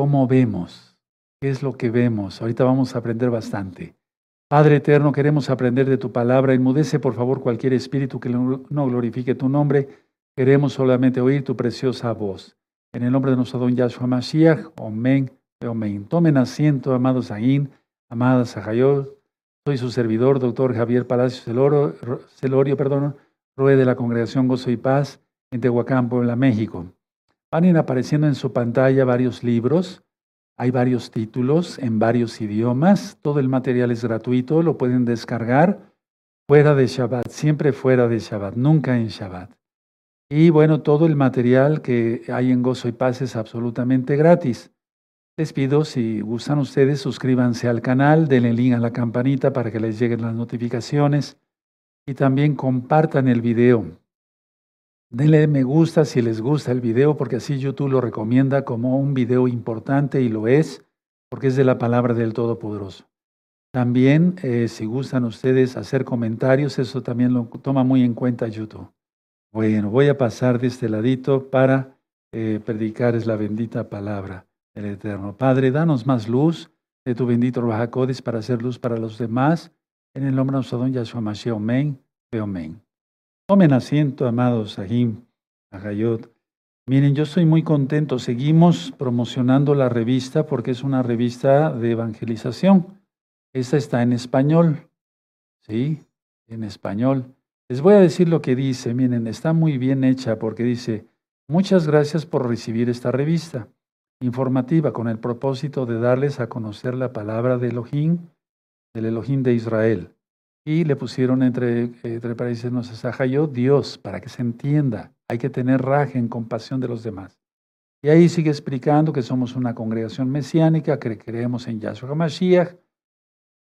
¿Cómo vemos? ¿Qué es lo que vemos? Ahorita vamos a aprender bastante. Padre eterno, queremos aprender de tu palabra. Enmudece, por favor, cualquier espíritu que no glorifique tu nombre. Queremos solamente oír tu preciosa voz. En el nombre de nuestro don Yahshua Mashiach, amén, amén. Tomen asiento, amados Aguín, amadas Sajayot. Soy su servidor, doctor Javier Palacios Celorio, Celorio, perdón, Rue de la Congregación Gozo y Paz en Tehuacán, Puebla, México. Van apareciendo en su pantalla varios libros hay varios títulos en varios idiomas. Todo el material es gratuito, lo pueden descargar fuera de Shabbat, siempre fuera de Shabbat, nunca en Shabbat. Y bueno, todo el material que hay en Gozo y Paz es absolutamente gratis. Les pido, si gustan ustedes, suscríbanse al canal, denle link a la campanita para que les lleguen las notificaciones y también compartan el video. Denle me gusta si les gusta el video, porque así YouTube lo recomienda como un video importante y lo es, porque es de la palabra del Todopoderoso. También, eh, si gustan ustedes hacer comentarios, eso también lo toma muy en cuenta YouTube. Bueno, voy a pasar de este ladito para eh, predicarles la bendita palabra del Eterno. Padre, danos más luz de tu bendito Rajacodes para hacer luz para los demás. En el nombre de nuestro don Yahshua Mashiach, amén, amén. Tomen asiento, amados Sahim, Agayot. Miren, yo estoy muy contento. Seguimos promocionando la revista porque es una revista de evangelización. Esta está en español. ¿Sí? En español. Les voy a decir lo que dice. Miren, está muy bien hecha porque dice, muchas gracias por recibir esta revista informativa con el propósito de darles a conocer la palabra de Elohim, del Elohim de Israel. Y le pusieron entre, entre paréntesis, no se Dios, para que se entienda. Hay que tener raje en compasión de los demás. Y ahí sigue explicando que somos una congregación mesiánica, que creemos en Yahshua HaMashiach,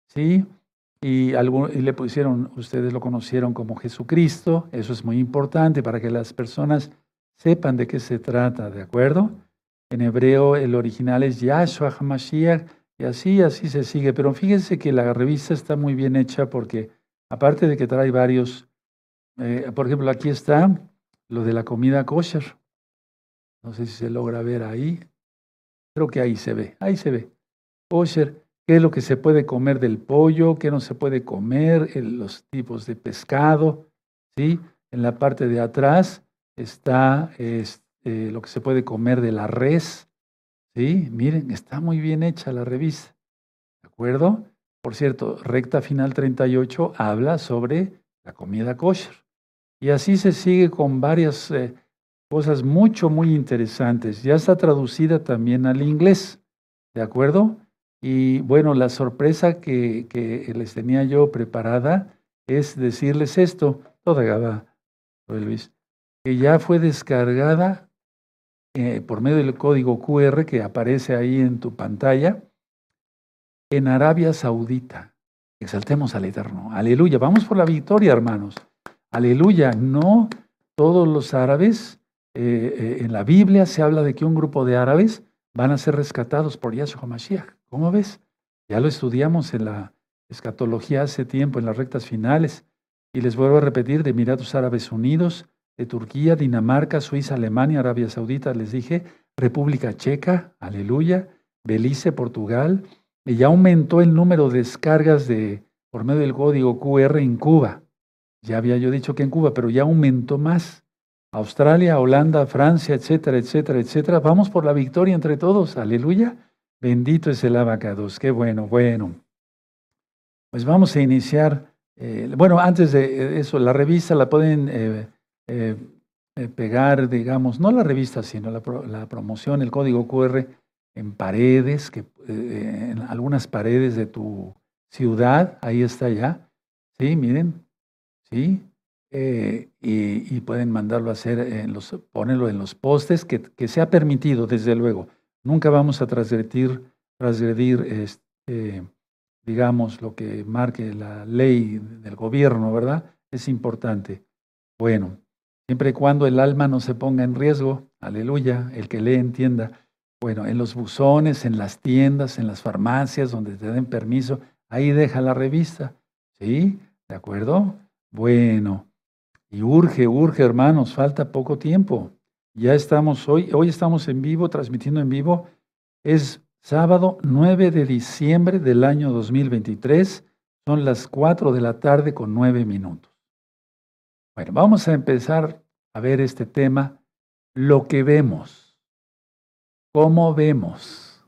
¿sí? Y, y le pusieron, ustedes lo conocieron como Jesucristo, eso es muy importante para que las personas sepan de qué se trata, ¿de acuerdo? En hebreo el original es Yahshua HaMashiach, y así, así se sigue. Pero fíjense que la revista está muy bien hecha porque, aparte de que trae varios, eh, por ejemplo, aquí está lo de la comida kosher. No sé si se logra ver ahí. Creo que ahí se ve, ahí se ve. Kosher, qué es lo que se puede comer del pollo, qué no se puede comer, los tipos de pescado. ¿sí? En la parte de atrás está este, lo que se puede comer de la res, Sí, miren, está muy bien hecha la revista. ¿De acuerdo? Por cierto, recta final 38 habla sobre la comida kosher. Y así se sigue con varias eh, cosas mucho, muy interesantes. Ya está traducida también al inglés. ¿De acuerdo? Y bueno, la sorpresa que, que les tenía yo preparada es decirles esto, toda Gaba, Luis, que ya fue descargada eh, por medio del código QR que aparece ahí en tu pantalla, en Arabia Saudita. Exaltemos al Eterno. Aleluya. Vamos por la victoria, hermanos. Aleluya. No todos los árabes, eh, eh, en la Biblia se habla de que un grupo de árabes van a ser rescatados por Yahshua Mashiach. ¿Cómo ves? Ya lo estudiamos en la escatología hace tiempo, en las rectas finales. Y les vuelvo a repetir, de Emiratos Árabes Unidos, de Turquía, Dinamarca, Suiza, Alemania, Arabia Saudita, les dije, República Checa, aleluya, Belice, Portugal, y ya aumentó el número de descargas de, por medio del código QR en Cuba. Ya había yo dicho que en Cuba, pero ya aumentó más. Australia, Holanda, Francia, etcétera, etcétera, etcétera. Vamos por la victoria entre todos, aleluya. Bendito es el abacados, qué bueno, bueno. Pues vamos a iniciar. Eh, bueno, antes de eso, la revista la pueden eh, eh, eh, pegar, digamos, no la revista, sino la, promoción, el código QR en paredes, que, eh, en algunas paredes de tu ciudad, ahí está ya, ¿sí? Miren, ¿sí? y, pueden mandarlo a hacer, en los, ponerlo en los postes, que, que sea permitido, desde luego. Nunca vamos a transgredir, transgredir este, digamos, lo que marque la ley del gobierno, ¿verdad? Es importante. Bueno, siempre y cuando el alma no se ponga en riesgo, aleluya, el que lee entienda. Bueno, en los buzones, en las tiendas, en las farmacias, donde te den permiso, ahí deja la revista. ¿Sí? ¿De acuerdo? Bueno, y urge, urge, hermanos, falta poco tiempo. Ya estamos hoy, hoy estamos en vivo, transmitiendo en vivo Es sábado 9 de diciembre del año 2023. Son las 4 de la tarde con 9 minutos. Bueno, vamos a empezar a ver este tema, lo que vemos. ¿Cómo vemos?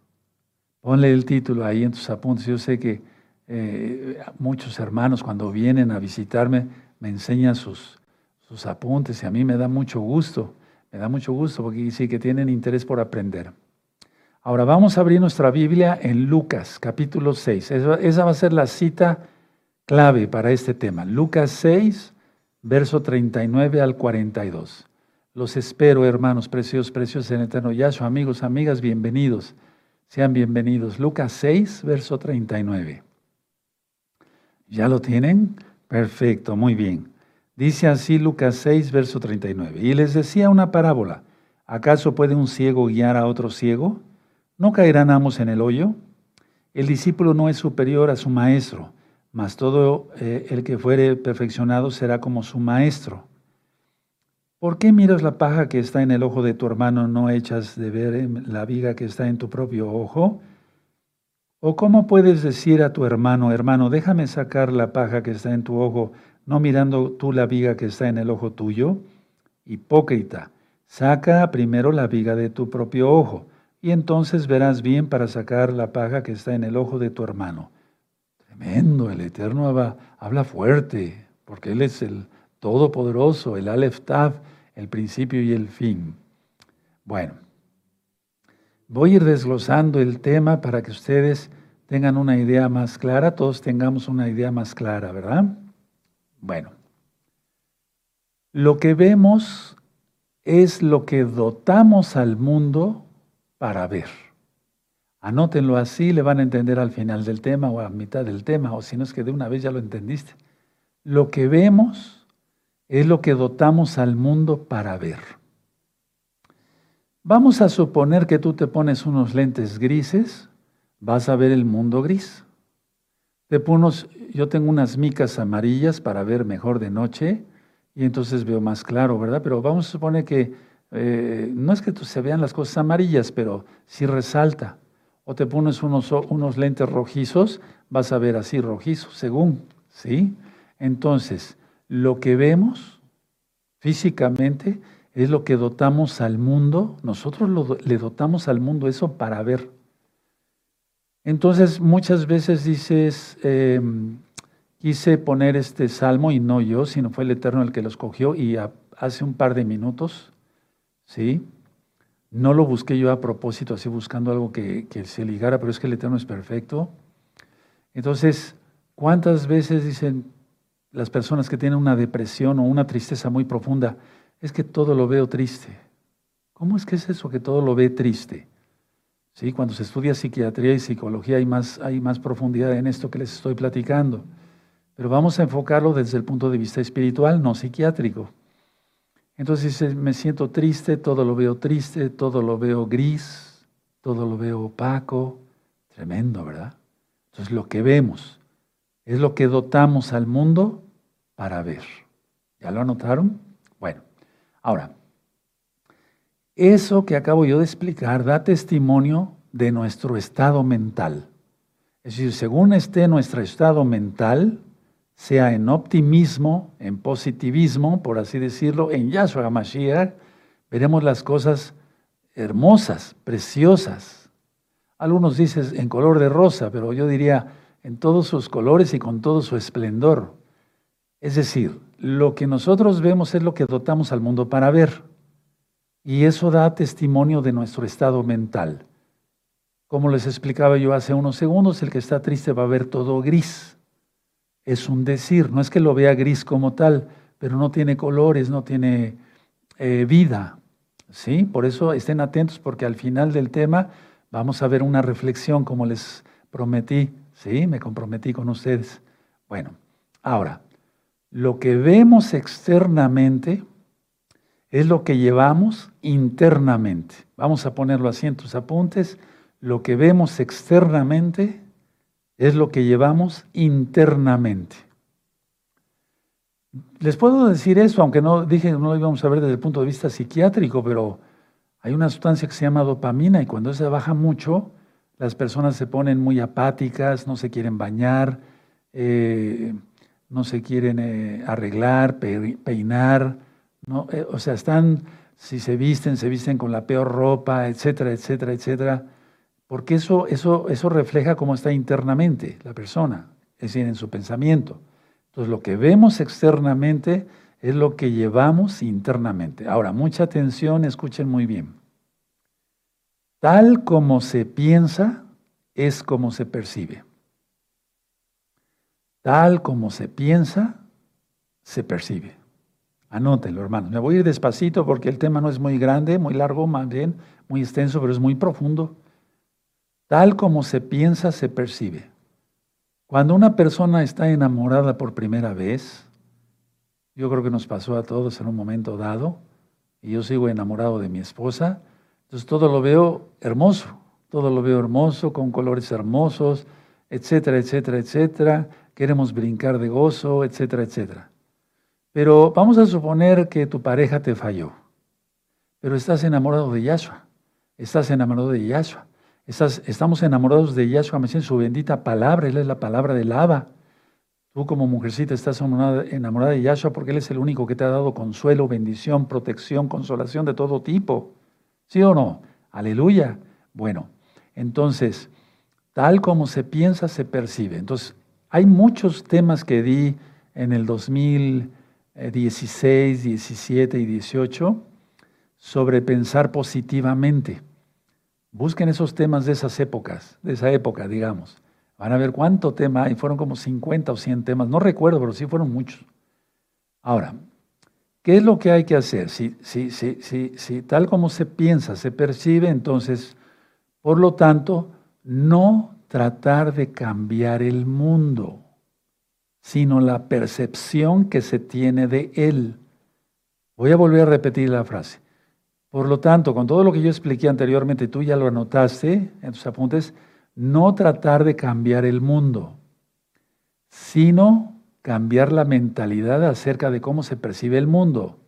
Ponle el título ahí en tus apuntes. Yo sé que eh, muchos hermanos cuando vienen a visitarme me enseñan sus, sus apuntes y a mí me da mucho gusto. Me da mucho gusto porque sí que tienen interés por aprender. Ahora vamos a abrir nuestra Biblia en Lucas capítulo 6. Esa, va a ser la cita clave para este tema. Lucas 6, verso 39 al 42. Los espero, hermanos preciosos, preciosos en eterno Yahshua. Amigos, amigas, bienvenidos. Sean bienvenidos. Lucas 6, verso 39. ¿Ya lo tienen? Perfecto, muy bien. Dice así Lucas 6, verso 39. Y les decía una parábola. ¿Acaso puede un ciego guiar a otro ciego? ¿No caerán ambos en el hoyo? El discípulo no es superior a su maestro, mas todo eh, el que fuere perfeccionado será como su maestro. ¿Por qué miras la paja que está en el ojo de tu hermano, no echas de ver la viga que está en tu propio ojo? ¿O cómo puedes decir a tu hermano, hermano, déjame sacar la paja que está en tu ojo, no mirando tú la viga que está en el ojo tuyo? Hipócrita, saca primero la viga de tu propio ojo, y entonces verás bien para sacar la paja que está en el ojo de tu hermano. Tremendo, el Eterno habla, fuerte, porque Él es el Todopoderoso, el Aleph Tav, el principio y el fin. Bueno, voy a ir desglosando el tema para que ustedes tengan una idea más clara, todos tengamos una idea más clara, ¿verdad? Bueno, lo que vemos es lo que dotamos al mundo para ver. Anótenlo así, le van a entender al final del tema o a mitad del tema, o si no es que de una vez ya lo entendiste. Lo que vemos es lo que dotamos al mundo para ver. Vamos a suponer que tú te pones unos lentes grises, vas a ver el mundo gris. Te pones, yo tengo unas micas amarillas para ver mejor de noche y entonces veo más claro, ¿verdad? Pero vamos a suponer que eh, no es que se vean las cosas amarillas, pero sí resalta. O te pones unos, unos lentes rojizos, vas a ver así rojizos, según, ¿sí? Entonces, lo que vemos físicamente es lo que dotamos al mundo, nosotros le dotamos al mundo eso para ver. Entonces muchas veces dices, em, quise poner este salmo y no yo, sino fue el Eterno el que lo escogió y hace un par de minutos, ¿sí? No lo busqué yo a propósito, así buscando algo que, se ligara, pero es que el Eterno es perfecto. Entonces, ¿cuántas veces dicen las personas que tienen una depresión o una tristeza muy profunda, es que todo lo veo triste? ¿Cómo es que es eso que todo lo ve triste? ¿Sí? Cuando se estudia psiquiatría y psicología hay más, hay más profundidad en esto que les estoy platicando. Pero vamos a enfocarlo desde el punto de vista espiritual, no psiquiátrico. Entonces me siento triste, todo lo veo triste, todo lo veo gris, todo lo veo opaco. Tremendo, ¿verdad? Entonces lo que vemos es lo que dotamos al mundo para ver. ¿Ya lo anotaron? Bueno, ahora, eso que acabo yo de explicar da testimonio de nuestro estado mental. Es decir, según esté nuestro estado mental, sea en optimismo, en positivismo, por así decirlo, en Yahshua HaMashiach, veremos las cosas hermosas, preciosas. Algunos dicen en color de rosa, pero yo diría en todos sus colores y con todo su esplendor. Es decir, lo que nosotros vemos es lo que dotamos al mundo para ver. Y eso da testimonio de nuestro estado mental. Como les explicaba yo hace unos segundos, el que está triste va a ver todo gris. Es un decir, no es que lo vea gris como tal, pero no tiene colores, no tiene eh, vida. ¿sí? Por eso estén atentos porque al final del tema vamos a ver una reflexión como les prometí. ¿sí? Me comprometí con ustedes. Bueno, ahora, lo que vemos externamente es lo que llevamos internamente. Vamos a ponerlo así en tus apuntes. Lo que vemos externamente es lo que llevamos internamente. Les puedo decir eso, aunque no dije no lo íbamos a ver desde el punto de vista psiquiátrico, pero hay una sustancia que se llama dopamina y cuando se baja mucho, las personas se ponen muy apáticas, no se quieren bañar, eh, no se quieren eh, arreglar, peinar. Eh, o sea, están, si se visten, se visten con la peor ropa, etcétera, etcétera, etcétera, porque eso, eso, eso refleja cómo está internamente la persona, es decir, en su pensamiento. Entonces, lo que vemos externamente es lo que llevamos internamente. Ahora, mucha atención, escuchen muy bien. Tal como se piensa, es como se percibe. Tal como se piensa, se percibe. Anótenlo, hermanos. Me voy a ir despacito porque el tema no es muy grande, muy largo, más bien muy extenso, pero es muy profundo. Tal como se piensa, se percibe. Cuando una persona está enamorada por primera vez, yo creo que nos pasó a todos en un momento dado, y yo sigo enamorado de mi esposa, entonces todo lo veo hermoso, todo lo veo hermoso, con colores hermosos, etcétera, etcétera, etcétera, queremos brincar de gozo, etcétera, etcétera. Pero vamos a suponer que tu pareja te falló, pero estás enamorado de Yahshua, estás enamorado de Yahshua, estamos enamorados de Yahshua, me su bendita palabra, Él es la palabra del lava. Tú como mujercita estás enamorada de Yahshua porque Él es el único que te ha dado consuelo, bendición, protección, consolación de todo tipo. ¿Sí o no? Aleluya. Bueno, entonces, tal como se piensa, se percibe. Entonces, hay muchos temas que di en el 2016, 17 y 18 sobre pensar positivamente. Busquen esos temas de esas épocas, de esa época, digamos. Van a ver cuánto tema hay, fueron como 50 o 100 temas, no recuerdo, pero sí fueron muchos. Ahora, ¿qué es lo que hay que hacer? Si, si, si, si, tal como se piensa, se percibe, entonces, por lo tanto, no tratar de cambiar el mundo, sino la percepción que se tiene de él. Voy a volver a repetir la frase. Por lo tanto, con todo lo que yo expliqué anteriormente, tú ya lo anotaste en tus apuntes, no tratar de cambiar el mundo, sino cambiar la mentalidad acerca de cómo se percibe el mundo.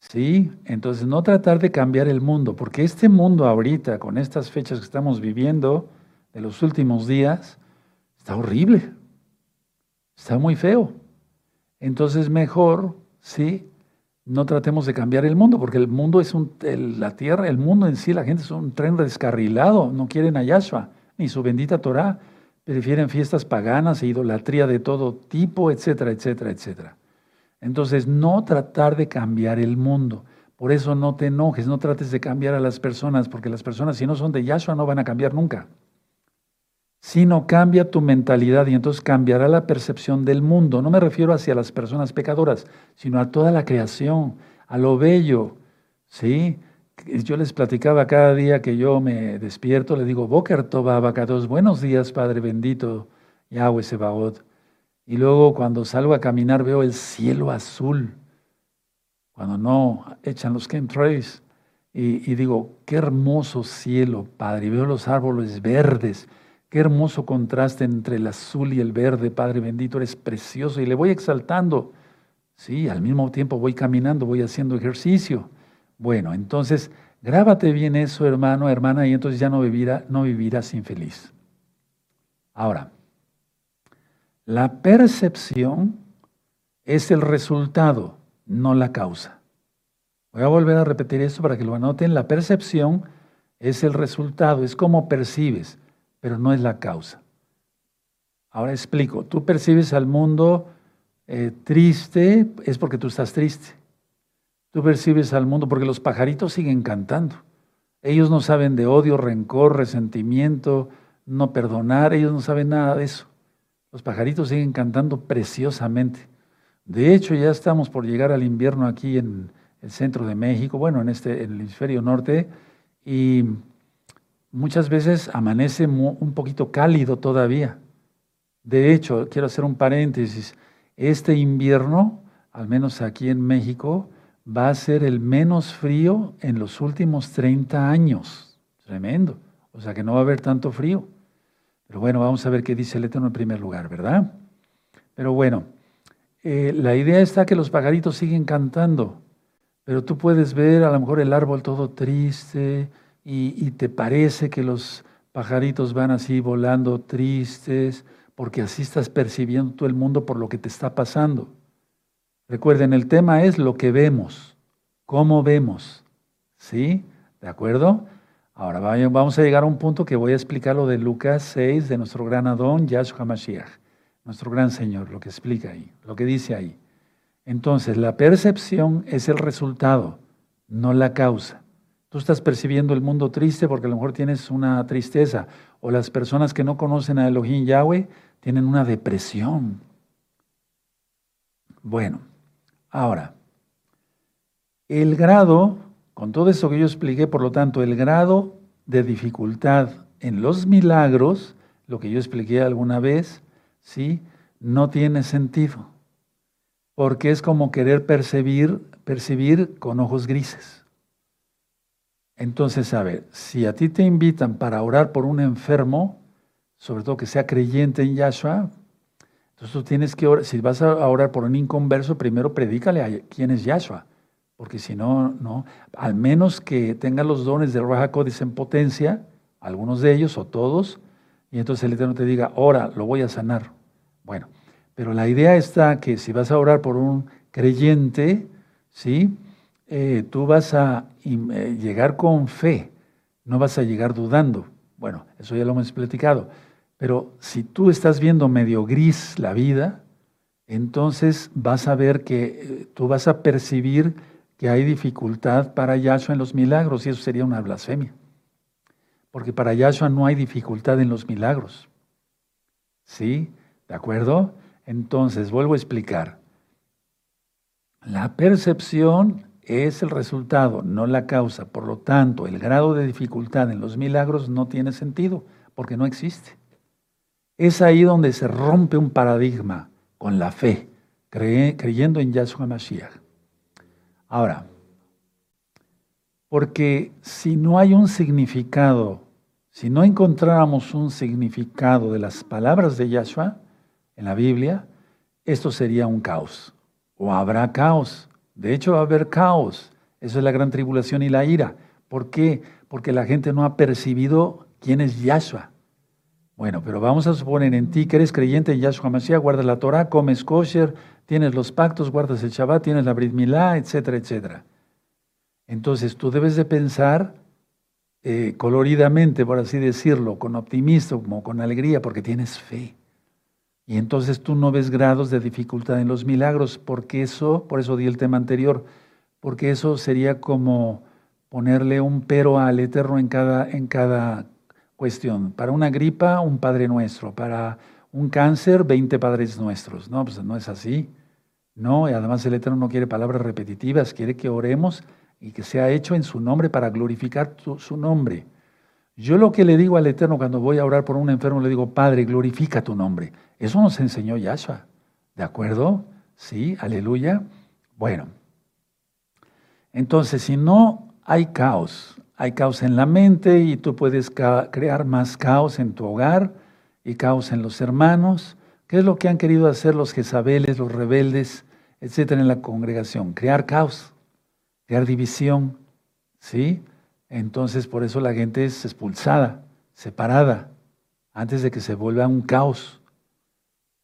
¿Sí? Entonces, no tratar de cambiar el mundo, porque este mundo ahorita, con estas fechas que estamos viviendo, de los últimos días, está horrible, está muy feo. Entonces, mejor, ¿sí? No tratemos de cambiar el mundo, porque el mundo es un, la tierra, el mundo en sí, la gente es un tren descarrilado, no quieren a Yahshua, ni su bendita Torah, prefieren fiestas paganas e idolatría de todo tipo, etcétera, etcétera, etcétera. Entonces, no tratar de cambiar el mundo. Por eso no te enojes, no trates de cambiar a las personas, porque las personas si no son de Yahshua no van a cambiar nunca sino cambia tu mentalidad y entonces cambiará la percepción del mundo. No me refiero hacia las personas pecadoras, sino a toda la creación, a lo bello. ¿Sí? Yo les platicaba cada día que yo me despierto, le digo, Boker Toba Abacados, buenos días, Padre bendito, Yahweh Sebaot. Y luego cuando salgo a caminar veo el cielo azul, cuando no echan los chemtrails. Y, y digo, qué hermoso cielo, Padre. Y veo los árboles verdes Qué hermoso contraste entre el azul y el verde, Padre bendito, eres precioso y le voy exaltando. Sí, al mismo tiempo voy caminando, voy haciendo ejercicio. Bueno, entonces grábate bien eso, hermano, hermana, y entonces ya no, vivirá, no vivirás infeliz. Ahora, la percepción es el resultado, no la causa. Voy a volver a repetir esto para que lo anoten. La percepción es el resultado, es como percibes pero no es la causa. Ahora explico, tú percibes al mundo eh, triste, es porque tú estás triste. Tú percibes al mundo porque los pajaritos siguen cantando. Ellos no saben de odio, rencor, resentimiento, no perdonar, ellos no saben nada de eso. Los pajaritos siguen cantando preciosamente. De hecho, ya estamos por llegar al invierno aquí en el centro de México, bueno, en, este, en el hemisferio norte, y muchas veces amanece un poquito cálido todavía. De hecho, quiero hacer un paréntesis, este invierno, al menos aquí en México, va a ser el menos frío en los últimos 30 años. Tremendo. O sea que no va a haber tanto frío. Pero bueno, vamos a ver qué dice el Eterno en primer lugar, ¿verdad? Pero bueno, eh, la idea está que los pajaritos siguen cantando. pero tú puedes ver a lo mejor el árbol todo triste y, te parece que los pajaritos van así volando tristes, porque así estás percibiendo todo el mundo por lo que te está pasando. Recuerden, el tema es lo que vemos, cómo vemos. ¿Sí? ¿De acuerdo? Ahora vamos a llegar a un punto que voy a explicar lo de Lucas 6, de nuestro gran Adón, Yahshua Mashiach, nuestro gran Señor, lo que explica ahí, lo que dice ahí. Entonces, la percepción es el resultado, no la causa. Tú estás percibiendo el mundo triste porque a lo mejor tienes una tristeza, o las personas que no conocen a Elohim Yahweh tienen una depresión. Bueno, ahora, el grado, con todo esto que yo expliqué, por lo tanto, el grado de dificultad en los milagros, lo que yo expliqué alguna vez, ¿sí? No tiene sentido porque es como querer percibir, percibir con ojos grises. Entonces, a ver, si a ti te invitan para orar por un enfermo, sobre todo que sea creyente en Yahshua, entonces tú tienes que orar, si vas a orar por un inconverso, primero predícale a quién es Yahshua, porque si no, no, al menos que tenga los dones de Raja en potencia, algunos de ellos o todos, y entonces el Eterno te diga, ora, lo voy a sanar. Bueno, pero la idea está que si vas a orar por un creyente, ¿sí? Eh, tú vas a eh, llegar con fe, no vas a llegar dudando. Bueno, eso ya lo hemos platicado. Pero si tú estás viendo medio gris la vida, entonces vas a ver que eh, tú vas a percibir que hay dificultad para Yahshua en los milagros y eso sería una blasfemia. Porque para Yahshua no hay dificultad en los milagros. ¿Sí? ¿De acuerdo? Entonces, vuelvo a explicar. La percepción es el resultado, no la causa. Por lo tanto, el grado de dificultad en los milagros no tiene sentido, porque no existe. Es ahí donde se rompe un paradigma con la fe, creyendo en Yahshua Mashiach. Ahora, porque si no hay un significado, si no encontráramos un significado de las palabras de Yahshua, en la Biblia, esto sería un caos. O habrá caos. De hecho, va a haber caos. Eso es la gran tribulación y la ira. ¿Por qué? Porque la gente no ha percibido quién es Yahshua. Bueno, pero vamos a suponer en ti que eres creyente en Yahshua Mashiach, guardas la Torah, comes kosher, tienes los pactos, guardas el Shabbat, tienes la Brit Milá, etcétera, etcétera. Entonces tú debes de pensar eh, coloridamente, por así decirlo, con optimismo, con alegría, porque tienes fe. Y entonces tú no ves grados de dificultad en los milagros, porque eso, por eso di el tema anterior, porque eso sería como ponerle un pero al Eterno en cada, en cada cuestión. Para una gripa, un Padre Nuestro. Para un cáncer, 20 Padres Nuestros. No, pues no es así. No, y además el Eterno no quiere palabras repetitivas, quiere que oremos y que sea hecho en su nombre para glorificar su nombre. Yo lo que le digo al Eterno cuando voy a orar por un enfermo, le digo, Padre, glorifica tu nombre. Eso nos enseñó Yahshua. ¿De acuerdo? Sí, aleluya. Bueno, entonces si no hay caos, hay caos en la mente y tú puedes crear más caos en tu hogar y caos en los hermanos. ¿Qué es lo que han querido hacer los Jezabeles, los rebeldes, etcétera, en la congregación? Crear caos, crear división, ¿sí? Entonces por eso la gente es expulsada, separada, antes de que se vuelva un caos.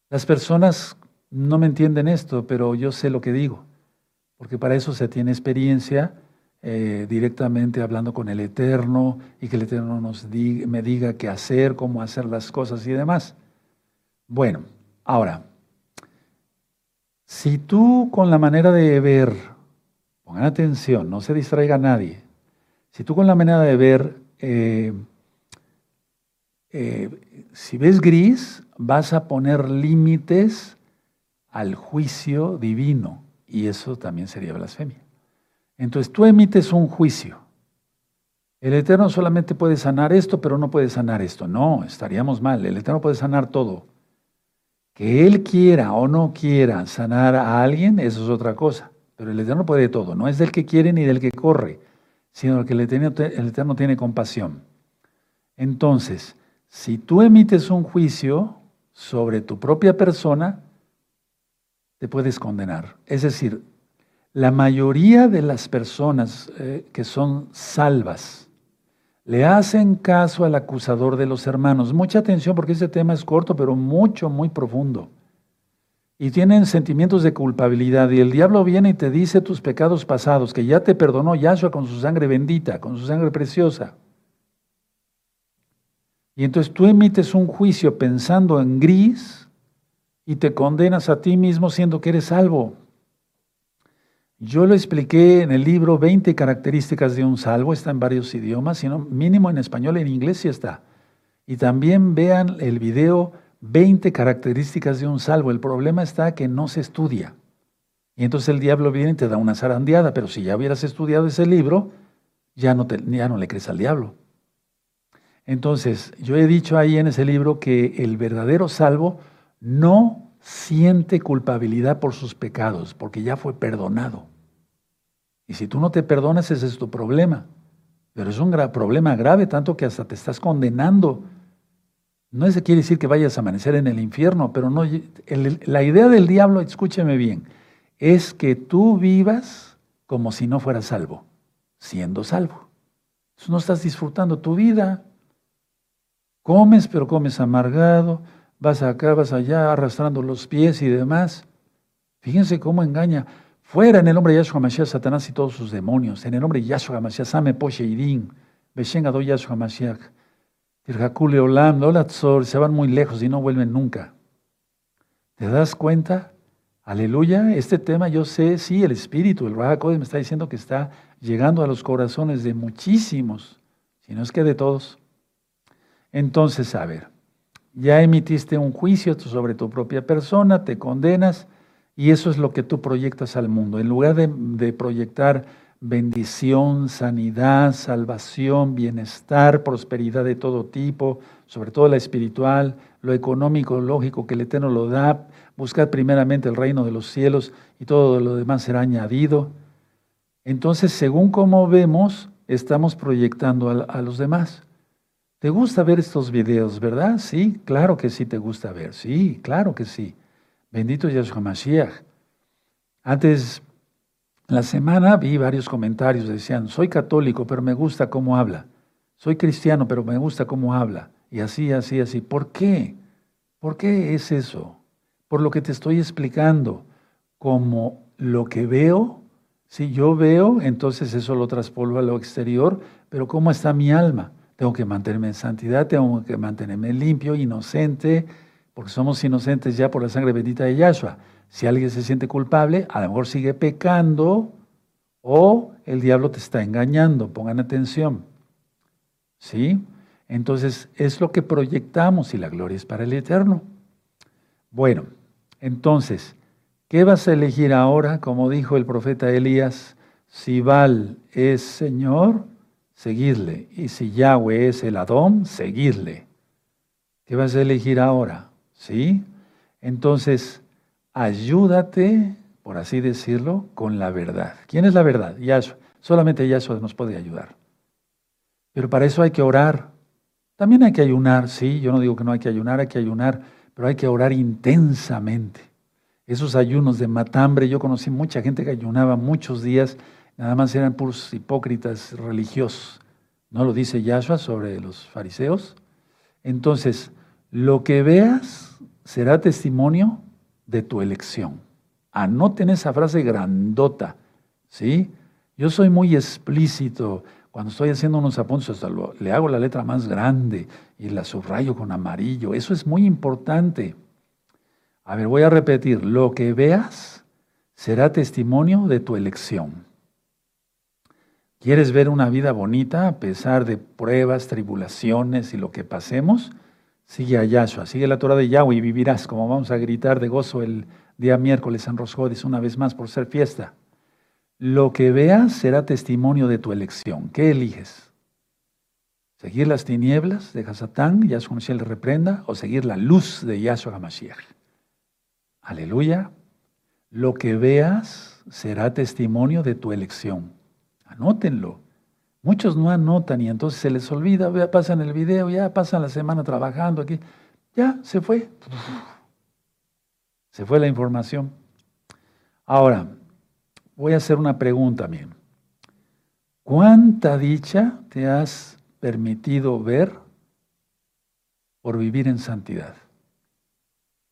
Las personas no me entienden esto, pero yo sé lo que digo, porque para eso se tiene experiencia eh, directamente hablando con el Eterno y que el Eterno nos me diga qué hacer, cómo hacer las cosas y demás. Bueno, ahora, si tú con la manera de ver, pongan atención, no se distraiga nadie, si tú con la manera de ver, eh, eh, si ves gris, vas a poner límites al juicio divino y eso también sería blasfemia. Entonces tú emites un juicio. El Eterno solamente puede sanar esto, pero no puede sanar esto. No, estaríamos mal. El Eterno puede sanar todo. Que Él quiera o no quiera sanar a alguien, eso es otra cosa. Pero el Eterno puede todo. No es del que quiere ni del que corre sino que el Eterno, tiene compasión. Entonces, si tú emites un juicio sobre tu propia persona, te puedes condenar. Es decir, La mayoría de las personas eh, que son salvas le hacen caso al acusador de los hermanos. Mucha atención porque este tema es corto, pero mucho, muy profundo. Y tienen sentimientos de culpabilidad. Y el diablo viene y te dice tus pecados pasados, que ya te perdonó Yahshua con su sangre bendita, con su sangre preciosa. Y entonces tú emites un juicio pensando en gris y te condenas a ti mismo siendo que eres salvo. Yo lo expliqué en el libro 20 características de un salvo, está en varios idiomas, sino mínimo en español, en inglés sí está. Y también vean el video 20 características de un salvo. El problema está que no se estudia. Y entonces el diablo viene y te da una zarandeada, pero si ya hubieras estudiado ese libro, ya no, te, ya no le crees al diablo. Entonces, yo he dicho ahí en ese libro que el verdadero salvo no siente culpabilidad por sus pecados, porque ya fue perdonado. Y si tú no te perdonas, ese es tu problema. Pero es un problema grave, tanto que hasta te estás condenando. No se quiere decir que vayas a amanecer en el infierno, pero no, la idea del diablo, escúcheme bien, es que tú vivas como si no fueras salvo, siendo salvo. no estás disfrutando tu vida. Comes, pero comes amargado, vas acá, vas allá, arrastrando los pies y demás. Fíjense cómo engaña. Fuera en el nombre de Yahshua Mashiach, Satanás y todos sus demonios. En el nombre de Yahshua Mashiach, Same Poshe Irin, Beshen Yahshua Mashiach. Se van muy lejos y no vuelven nunca. ¿Te das cuenta? Aleluya, este tema yo sé, sí, el Espíritu, el Rahakodes me está diciendo que está llegando a los corazones de muchísimos, si no es que de todos. Entonces, a ver, ya emitiste un juicio sobre tu propia persona, te condenas, y eso es lo que tú proyectas al mundo. En lugar de, proyectar bendición, sanidad, salvación, bienestar, prosperidad de todo tipo, sobre todo la espiritual, lo económico, lógico que el Eterno lo da, buscar primeramente el reino de los cielos y todo lo demás será añadido. Entonces, según como vemos, estamos proyectando a, a los demás. ¿Te gusta ver estos videos, verdad? Sí, claro que sí te gusta ver, sí, claro que sí. Bendito Yahshua Mashiach. Antes, la semana vi varios comentarios, decían, soy católico, pero me gusta cómo habla. Soy cristiano, pero me gusta cómo habla. Y así, así, así. ¿Por qué? ¿Por qué es eso? Por lo que te estoy explicando. Como lo que veo, si yo veo, entonces eso lo traspolvo a lo exterior, pero ¿cómo está mi alma? Tengo que mantenerme en santidad, tengo que mantenerme limpio, inocente, porque somos inocentes ya por la sangre bendita de Yahshua. Si alguien se siente culpable, a lo mejor sigue pecando o el diablo te está engañando. Pongan atención. ¿Sí? Entonces es lo que proyectamos y la gloria es para el eterno. Bueno, entonces, ¿qué vas a elegir ahora? Como dijo el profeta Elías, si Baal es Señor, seguirle. Y si Yahweh es el Adón, seguirle. ¿Qué vas a elegir ahora? ¿Sí? Entonces, ayúdate, por así decirlo, con la verdad. ¿Quién es la verdad? Yahshua. Solamente Yahshua nos puede ayudar. Pero para eso hay que orar. También hay que ayunar, sí, yo no digo que no hay que ayunar, hay que ayunar, pero hay que orar intensamente. Esos ayunos de matambre, yo conocí mucha gente que ayunaba muchos días, nada más eran puros hipócritas religiosos. ¿No lo dice Yahshua sobre los fariseos? Entonces, lo que veas será testimonio de tu elección. Anoten esa frase grandota, ¿sí? Yo soy muy explícito. Cuando estoy haciendo unos apuntes, hasta le hago la letra más grande y la subrayo con amarillo. Eso es muy importante. A ver, voy a repetir. Lo que veas será testimonio de tu elección. ¿Quieres ver una vida bonita a pesar de pruebas, tribulaciones y lo que pasemos? Sigue a Yahshua, sigue la Torah de Yahweh y vivirás, como vamos a gritar de gozo el día miércoles en Rosjodis una vez más por ser fiesta. Lo que veas será testimonio de tu elección. ¿Qué eliges? ¿Seguir las tinieblas de Hasatán, Yahshua Mashiach le reprenda, o seguir la luz de Yahshua Mashiach? Aleluya. Lo que veas será testimonio de tu elección. Anótenlo. Muchos no anotan y entonces se les olvida, pasan el video, ya pasan la semana trabajando aquí, ya se fue. Se fue la información. Ahora, voy a hacer una pregunta, bien. ¿Cuánta dicha te has permitido ver por vivir en santidad?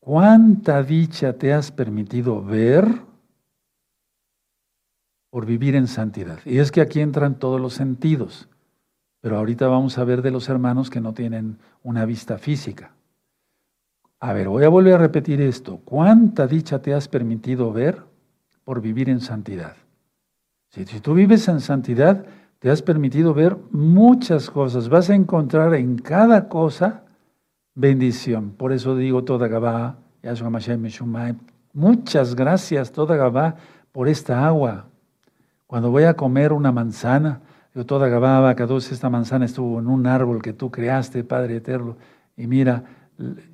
¿Cuánta dicha te has permitido ver por vivir en santidad? Y es que aquí entran todos los sentidos, pero ahorita vamos a ver de los hermanos que no tienen una vista física. A ver, voy a volver a repetir esto. ¿Cuánta dicha te has permitido ver por vivir en santidad? Si, tú vives en santidad, te has permitido ver muchas cosas. Vas a encontrar en cada cosa bendición. Por eso digo toda Gabá, muchas gracias toda Gabá por esta agua. Cuando voy a comer una manzana, digo toda Gabá, dos esta manzana estuvo en un árbol que tú creaste, Padre Eterno, y mira,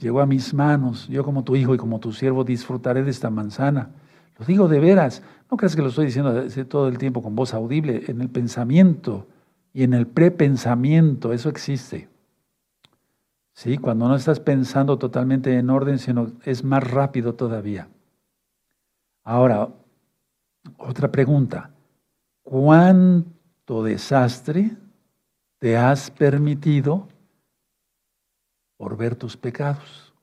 llegó a mis manos. Yo como tu hijo y como tu siervo disfrutaré de esta manzana. Lo digo de veras. No creas que lo estoy diciendo todo el tiempo con voz audible. En el pensamiento y en el prepensamiento, eso existe. ¿Sí? Cuando no estás pensando totalmente en orden, sino es más rápido todavía. Ahora, otra pregunta. ¿Cuánto desastre te has permitido por ver tus pecados,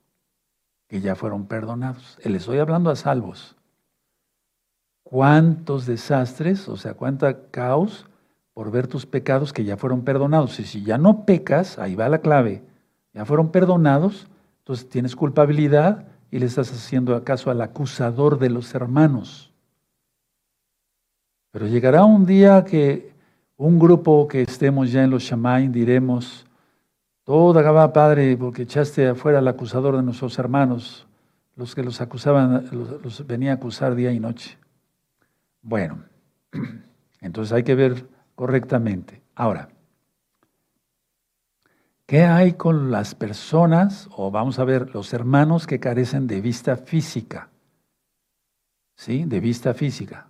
que ya fueron perdonados. Le estoy hablando a salvos. ¿Cuántos desastres, o sea, cuánta caos por ver tus pecados que ya fueron perdonados? Y si ya no pecas, ahí va la clave, ya fueron perdonados, entonces tienes culpabilidad y le estás haciendo acaso al acusador de los hermanos. Pero llegará un día que un grupo que estemos ya en los Shamaim diremos, Toda Gabá, Padre, porque echaste afuera al acusador de nuestros hermanos, los que los acusaban, los, venía a acusar día y noche. Bueno, entonces hay que ver correctamente. Ahora, ¿qué hay con las personas, o vamos a ver, los hermanos que carecen de vista física? ¿Sí? De vista física.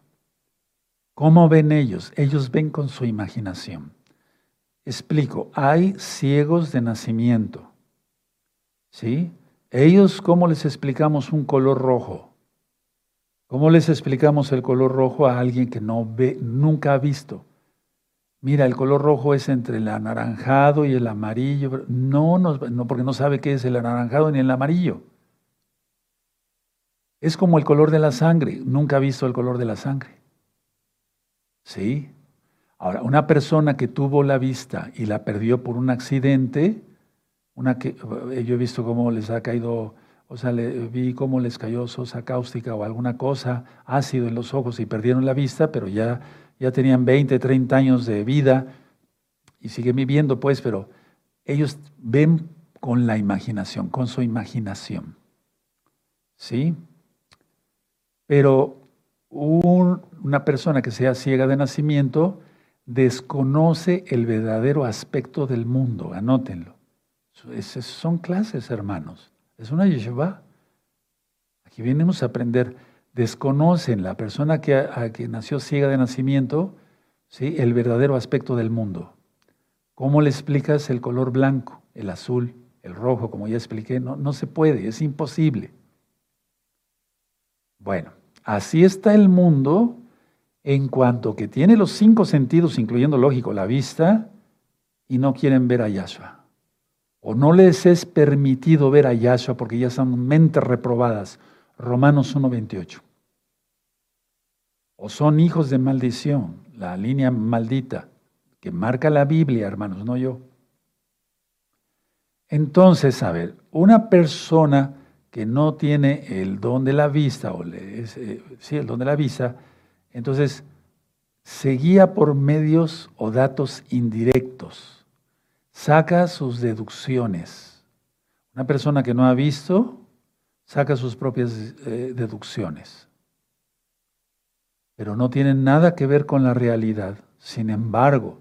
¿Cómo ven ellos? Ellos ven con su imaginación. Explico, hay ciegos de nacimiento. ¿Sí? Ellos, ¿cómo les explicamos un color rojo? ¿Cómo les explicamos el color rojo a alguien que no ve, nunca ha visto? Mira, el color rojo es entre el anaranjado y el amarillo. No, no, no, porque no sabe qué es el anaranjado ni el amarillo. Es como el color de la sangre. Nunca ha visto el color de la sangre. ¿Sí? Ahora, una persona que tuvo la vista y la perdió por un accidente, una que eh, yo he visto cómo les ha caído, o sea, le, vi cómo les cayó sosa cáustica o alguna cosa, ácido en los ojos y perdieron la vista, pero ya, ya tenían 20, 30 años de vida y siguen viviendo, pues, pero ellos ven con la imaginación, con su imaginación. ¿Sí? Pero una persona que sea ciega de nacimiento, desconoce el verdadero aspecto del mundo, anótenlo. son clases, hermanos. Es una yeshiva. Aquí venimos a aprender. Desconocen la persona que, que nació ciega de nacimiento, ¿sí? el verdadero aspecto del mundo. ¿Cómo le explicas el color blanco, el azul, el rojo, como ya expliqué? No, no se puede, es imposible. Bueno, así está el mundo en cuanto que tiene los cinco sentidos, incluyendo lógico, la vista, y no quieren ver a Yahshua. O no les es permitido ver a Yahshua porque ya son mentes reprobadas. Romanos 1.28. O son hijos de maldición, la línea maldita, que marca la Biblia, hermanos, no yo. Entonces, a ver, una persona que no tiene el don de la vista, o eh, sí, el don de la vista, entonces, se guía por medios o datos indirectos, saca sus deducciones. Una persona que no ha visto saca sus propias eh, deducciones, pero no tienen nada que ver con la realidad. Sin embargo,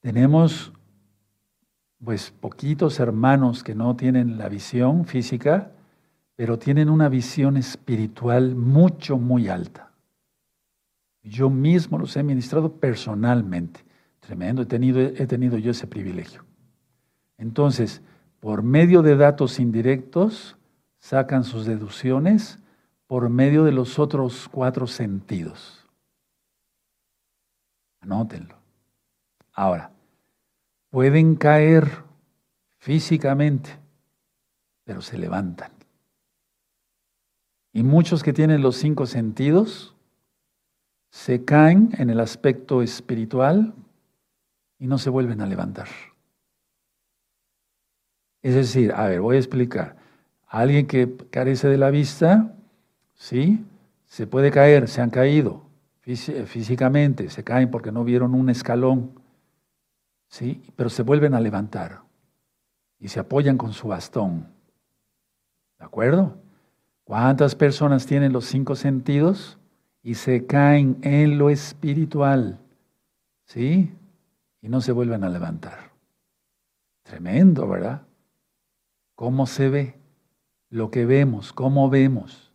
tenemos pues poquitos hermanos que no tienen la visión física, pero tienen una visión espiritual mucho, muy alta. Yo mismo los he ministrado personalmente. Tremendo, he tenido, he tenido yo ese privilegio. Entonces, por medio de datos indirectos, sacan sus deducciones por medio de los otros cuatro sentidos. Anótenlo. Ahora, pueden caer físicamente, pero se levantan. Y muchos que tienen los cinco sentidos se caen en el aspecto espiritual y no se vuelven a levantar. Es decir, a ver, voy a explicar. Alguien que carece de la vista, ¿sí? Se puede caer, se han caído físicamente, se caen porque no vieron un escalón, ¿sí? Pero se vuelven a levantar y se apoyan con su bastón. ¿De acuerdo? ¿Cuántas personas tienen los cinco sentidos y se caen en lo espiritual? ¿Sí? Y no se vuelven a levantar. Tremendo, ¿verdad? ¿Cómo se ve? Lo que vemos, ¿cómo vemos?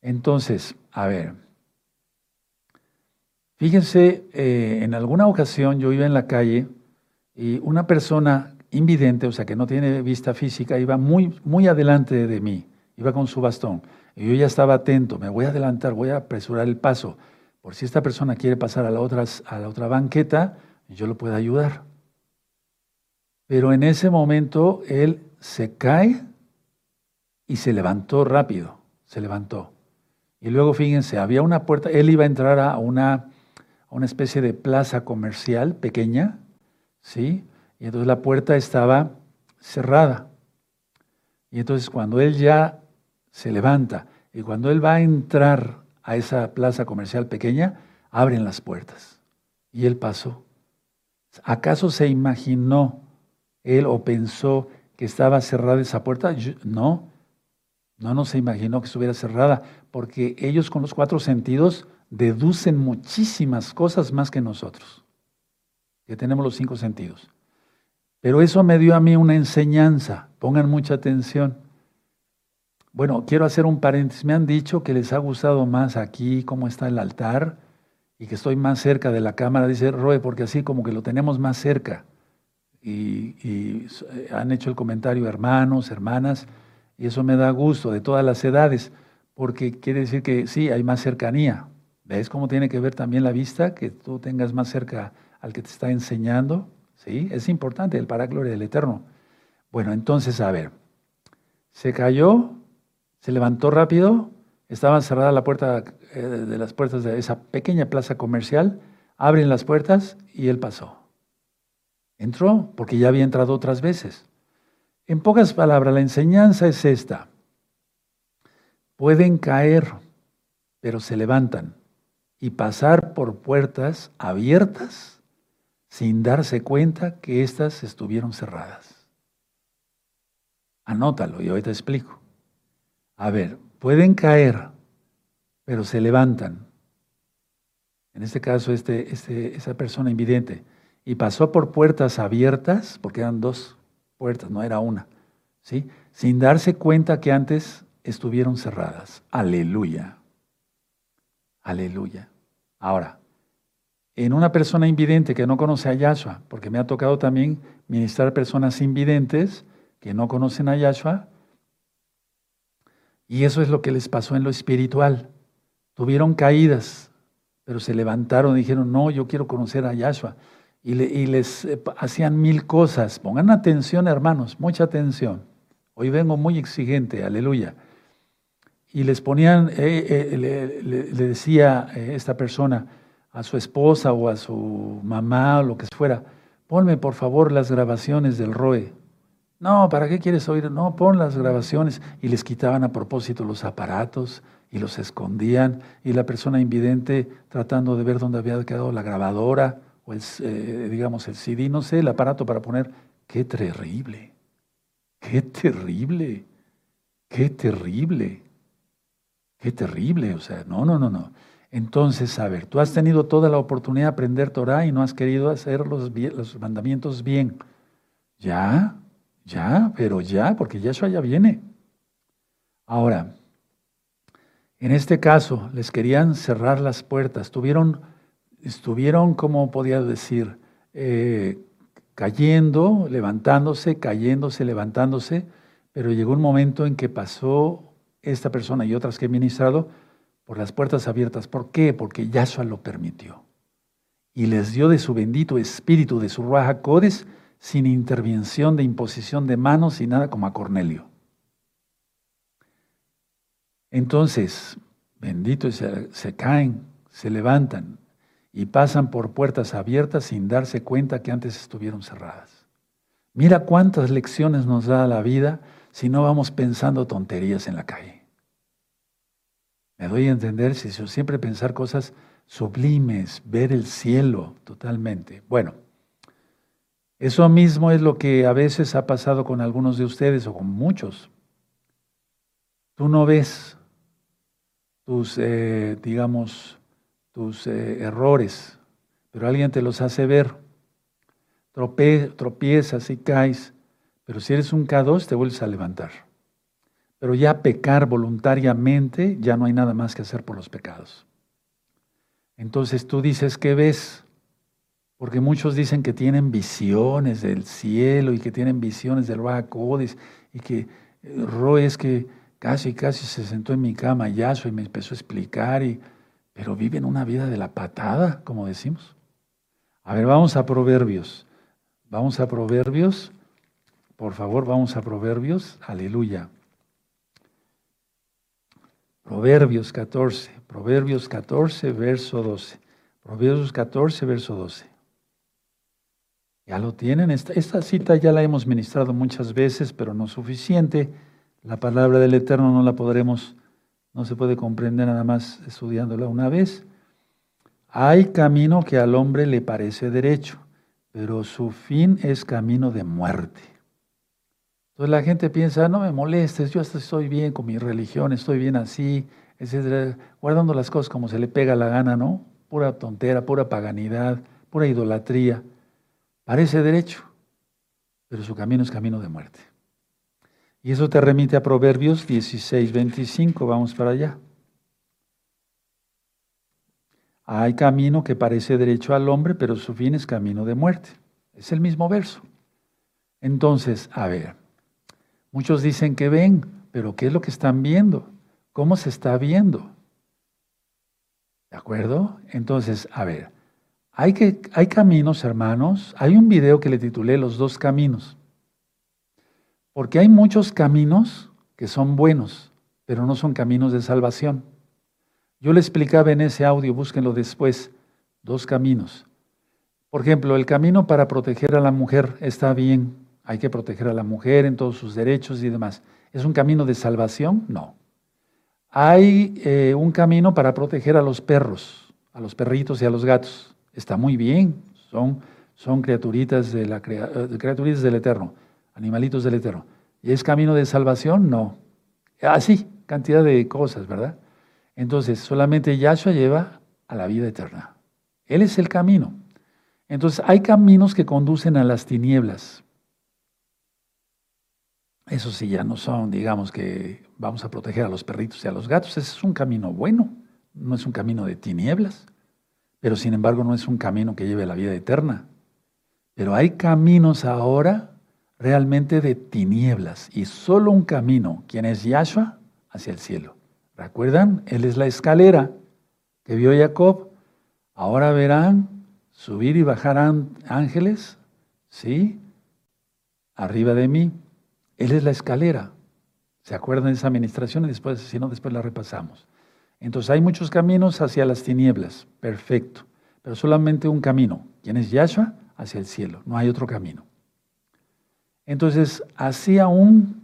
Entonces, a ver, fíjense, eh, en alguna ocasión yo iba en la calle y una persona invidente, o sea, que no tiene vista física, iba muy, muy adelante de mí iba con su bastón. Y yo ya estaba atento, me voy a adelantar, voy a apresurar el paso, por si esta persona quiere pasar a la otra, a la otra banqueta, yo lo puedo ayudar. Pero en ese momento él se cae y se levantó rápido, se levantó. Y luego fíjense, había una puerta, él iba a entrar a una, a una especie de plaza comercial pequeña, ¿sí? Y entonces la puerta estaba cerrada. Y entonces cuando él ya se levanta y cuando él va a entrar a esa plaza comercial pequeña, abren las puertas. Y él pasó. ¿Acaso se imaginó él o pensó que estaba cerrada esa puerta? no, no, no se imaginó que estuviera cerrada, porque ellos con los cuatro sentidos deducen muchísimas cosas más que nosotros, que tenemos los cinco sentidos. Pero eso me dio a mí una enseñanza, pongan mucha atención. Bueno, quiero hacer un paréntesis. Me han dicho que les ha gustado más aquí cómo está el altar y que estoy más cerca de la cámara. Dice Roe, porque así como que lo tenemos más cerca. Y, y, han hecho el comentario hermanos, hermanas, y eso me da gusto de todas las edades, porque quiere decir que sí, hay más cercanía. ¿Ves cómo tiene que ver también la vista? Que tú tengas más cerca al que te está enseñando. Sí, es importante el para gloria del Eterno. Bueno, entonces, a ver, se cayó, se levantó rápido, estaba cerrada la puerta eh, de las puertas de esa pequeña plaza comercial, abren las puertas y él pasó. Entró porque ya había entrado otras veces. En pocas palabras, la enseñanza es esta. Pueden caer, pero se levantan y pasar por puertas abiertas sin darse cuenta que éstas estuvieron cerradas. Anótalo y ahorita explico. A ver, pueden caer, pero se levantan. En este caso, este, este, esa persona invidente, y pasó por puertas abiertas, porque eran dos puertas, no era una, ¿sí? sin darse cuenta que antes estuvieron cerradas. Aleluya. Aleluya. Ahora, en una persona invidente que no conoce a Yahshua, porque me ha tocado también ministrar personas invidentes que no conocen a Yahshua, y eso es lo que les pasó en lo espiritual. Tuvieron caídas, pero se levantaron y dijeron, no, yo quiero conocer a Yahshua. Y, les eh, hacían mil cosas. Pongan atención, hermanos, mucha atención. Hoy vengo muy exigente, aleluya. Y les ponían, eh, eh, le, decía esta persona a su esposa o a su mamá o lo que fuera, ponme por favor las grabaciones del ROE. No, ¿para qué quieres oír? No, pon las grabaciones. Y les quitaban a propósito los aparatos y los escondían. Y la persona invidente tratando de ver dónde había quedado la grabadora o el, eh, digamos, el CD, no sé, el aparato para poner. ¡Qué terrible! ¡Qué terrible! ¡Qué terrible! ¡Qué terrible! O sea, no, no, no, no. Entonces, a ver, tú has tenido toda la oportunidad de aprender Torah y no has querido hacer los, los mandamientos bien. ¿Ya? Ya, pero ya, porque Yahshua ya viene. Ahora, en este caso, les querían cerrar las puertas. Tuvieron, estuvieron, como podía decir, eh, cayendo, levantándose, cayéndose, levantándose, pero llegó un momento en que pasó esta persona y otras que he ministrado por las puertas abiertas. ¿Por qué? Porque Yahshua lo permitió. y les dio de su bendito espíritu, de su raja codes, sin intervención de imposición de manos y nada como a Cornelio. Entonces, bendito, se, se caen, se levantan y pasan por puertas abiertas sin darse cuenta que antes estuvieron cerradas. Mira cuántas lecciones nos da la vida si no vamos pensando tonterías en la calle. Me doy a entender si siempre pensar cosas sublimes, ver el cielo totalmente. Bueno, eso mismo es lo que a veces ha pasado con algunos de ustedes o con muchos. Tú no ves tus, eh, digamos, tus eh, errores, pero alguien te los hace ver. tropiezas y caes, pero si eres un K2 te vuelves a levantar. Pero ya pecar voluntariamente, ya no hay nada más que hacer por los pecados. Entonces tú dices, ¿qué ves? Porque muchos dicen que tienen visiones del cielo y que tienen visiones del Codis y que eh, Roy es que casi, casi se sentó en mi cama Yahshua y me empezó a explicar, y, pero viven una vida de la patada, como decimos. A ver, vamos a Proverbios. Vamos a Proverbios. Por favor, vamos a Proverbios. Aleluya. Proverbios 14, Proverbios 14, verso 12. Proverbios 14, verso 12. Ya lo tienen. Esta, cita ya la hemos ministrado muchas veces, pero no suficiente. La palabra del Eterno no la podremos, no se puede comprender nada más estudiándola una vez. Hay camino que al hombre le parece derecho, pero su fin es camino de muerte. Entonces la gente piensa, no me molestes, yo hasta estoy bien con mi religión, estoy bien así, etcétera, guardando las cosas como se le pega la gana, ¿no? Pura tontera, pura paganidad, pura idolatría. Parece derecho, pero su camino es camino de muerte. Y eso te remite a Proverbios 16, 25, vamos para allá. Hay camino que parece derecho al hombre, pero su fin es camino de muerte. Es el mismo verso. Entonces, a ver, Muchos dicen que ven, pero ¿qué es lo que están viendo? ¿Cómo se está viendo? ¿De acuerdo? Entonces, a ver, hay, que, hay caminos, hermanos. Hay un video que le titulé Los dos caminos. Porque hay muchos caminos que son buenos, pero no son caminos de salvación. Yo le explicaba en ese audio, búsquenlo después, dos caminos. Por ejemplo, el camino para proteger a la mujer está bien, hay que proteger a la mujer en todos sus derechos y demás. ¿Es un camino de salvación? No. Hay eh, un camino para proteger a los perros, a los perritos y a los gatos. Está muy bien, son, son criaturitas, de la, eh, criaturitas del Eterno, animalitos del Eterno. ¿Y es camino de salvación? No. Así, ah, cantidad de cosas, ¿verdad? Entonces, solamente Yahshua lleva a la vida eterna. Él es el camino. Entonces, hay caminos que conducen a las tinieblas. Eso sí, ya no son, digamos que vamos a proteger a los perritos y a los gatos. Ese es un camino bueno, no es un camino de tinieblas, pero sin embargo no es un camino que lleve a la vida eterna. Pero hay caminos ahora realmente de tinieblas y solo un camino, quien es Yahshua, hacia el cielo. ¿Recuerdan? Él es la escalera que vio Jacob. Ahora verán subir y bajar ángeles, ¿sí? Arriba de mí. Él es la escalera. ¿Se acuerdan de esa administración? Y después, si no, después la repasamos. Entonces hay muchos caminos hacia las tinieblas, perfecto, pero solamente un camino. ¿Quién es Yahshua? Hacia el cielo, no hay otro camino. Entonces, así aún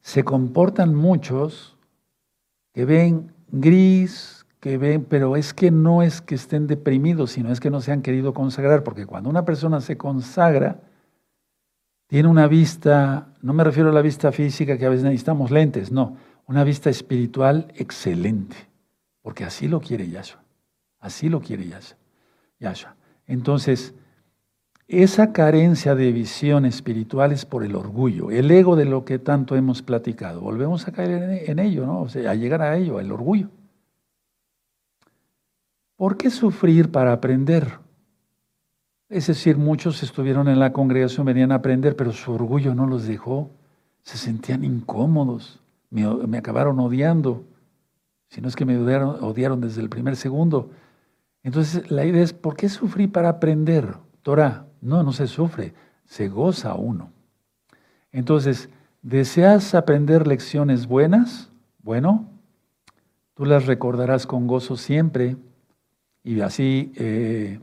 se comportan muchos que ven gris, que ven, pero es que no es que estén deprimidos, sino es que no se han querido consagrar, porque cuando una persona se consagra, tiene una vista, no me refiero a la vista física que a veces necesitamos lentes, no, una vista espiritual excelente, porque así lo quiere Yahshua, así lo quiere Yahshua. Entonces, esa carencia de visión espiritual es por el orgullo, el ego de lo que tanto hemos platicado. Volvemos a caer en ello, ¿no? O sea, a llegar a ello, el orgullo. ¿Por qué sufrir para aprender? Es decir, muchos estuvieron en la congregación, venían a aprender, pero su orgullo no los dejó. Se sentían incómodos, me, acabaron odiando. Si no es que me odiaron, odiaron desde el primer segundo. Entonces, la idea es, ¿por qué sufrir para aprender? Torah, no, no se sufre, se goza uno. Entonces, ¿deseas aprender lecciones buenas? Bueno, tú las recordarás con gozo siempre y así eh,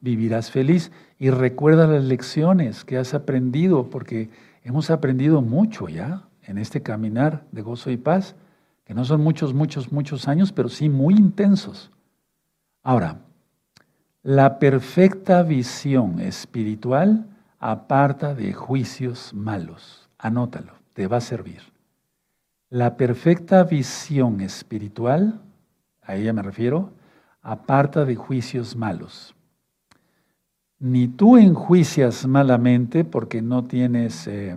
vivirás feliz. Y recuerda las lecciones que has aprendido, porque hemos aprendido mucho ya en este caminar de gozo y paz, que no son muchos, muchos, muchos años, pero sí muy intensos. Ahora, la perfecta visión espiritual aparta de juicios malos. Anótalo, te va a servir. La perfecta visión espiritual, a ella me refiero, aparta de juicios malos. Ni tú enjuicias malamente porque no tienes, eh,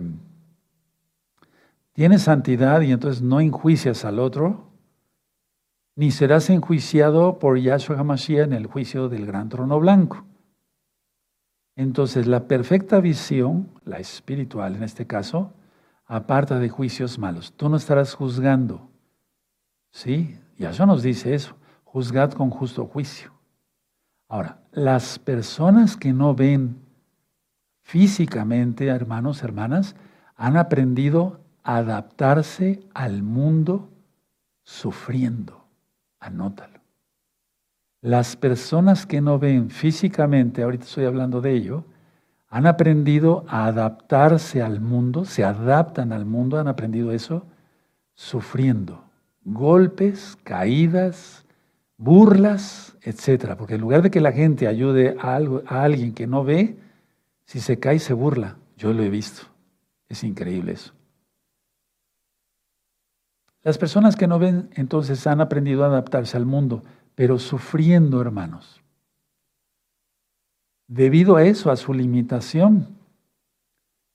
tienes santidad y entonces no enjuicias al otro, ni serás enjuiciado por Yahshua HaMashiach en el juicio del gran trono blanco. Entonces, la perfecta visión, la espiritual en este caso, aparta de juicios malos. Tú no estarás juzgando. ¿Sí? Yahshua nos dice eso. Juzgad con justo juicio. Ahora, las personas que no ven físicamente, hermanos, hermanas, han aprendido adaptarse al mundo sufriendo. Anótalo. Las personas que no ven físicamente, ahorita estoy hablando de ello, han aprendido a adaptarse al mundo, se adaptan al mundo, han aprendido eso sufriendo golpes, caídas, burlas, etcétera. Porque en lugar de que la gente ayude a, a alguien que no ve, si se cae se burla. Yo lo he visto. Es increíble eso. Las personas que no ven entonces han aprendido a adaptarse al mundo, pero sufriendo, hermanos. Debido a eso, a su limitación.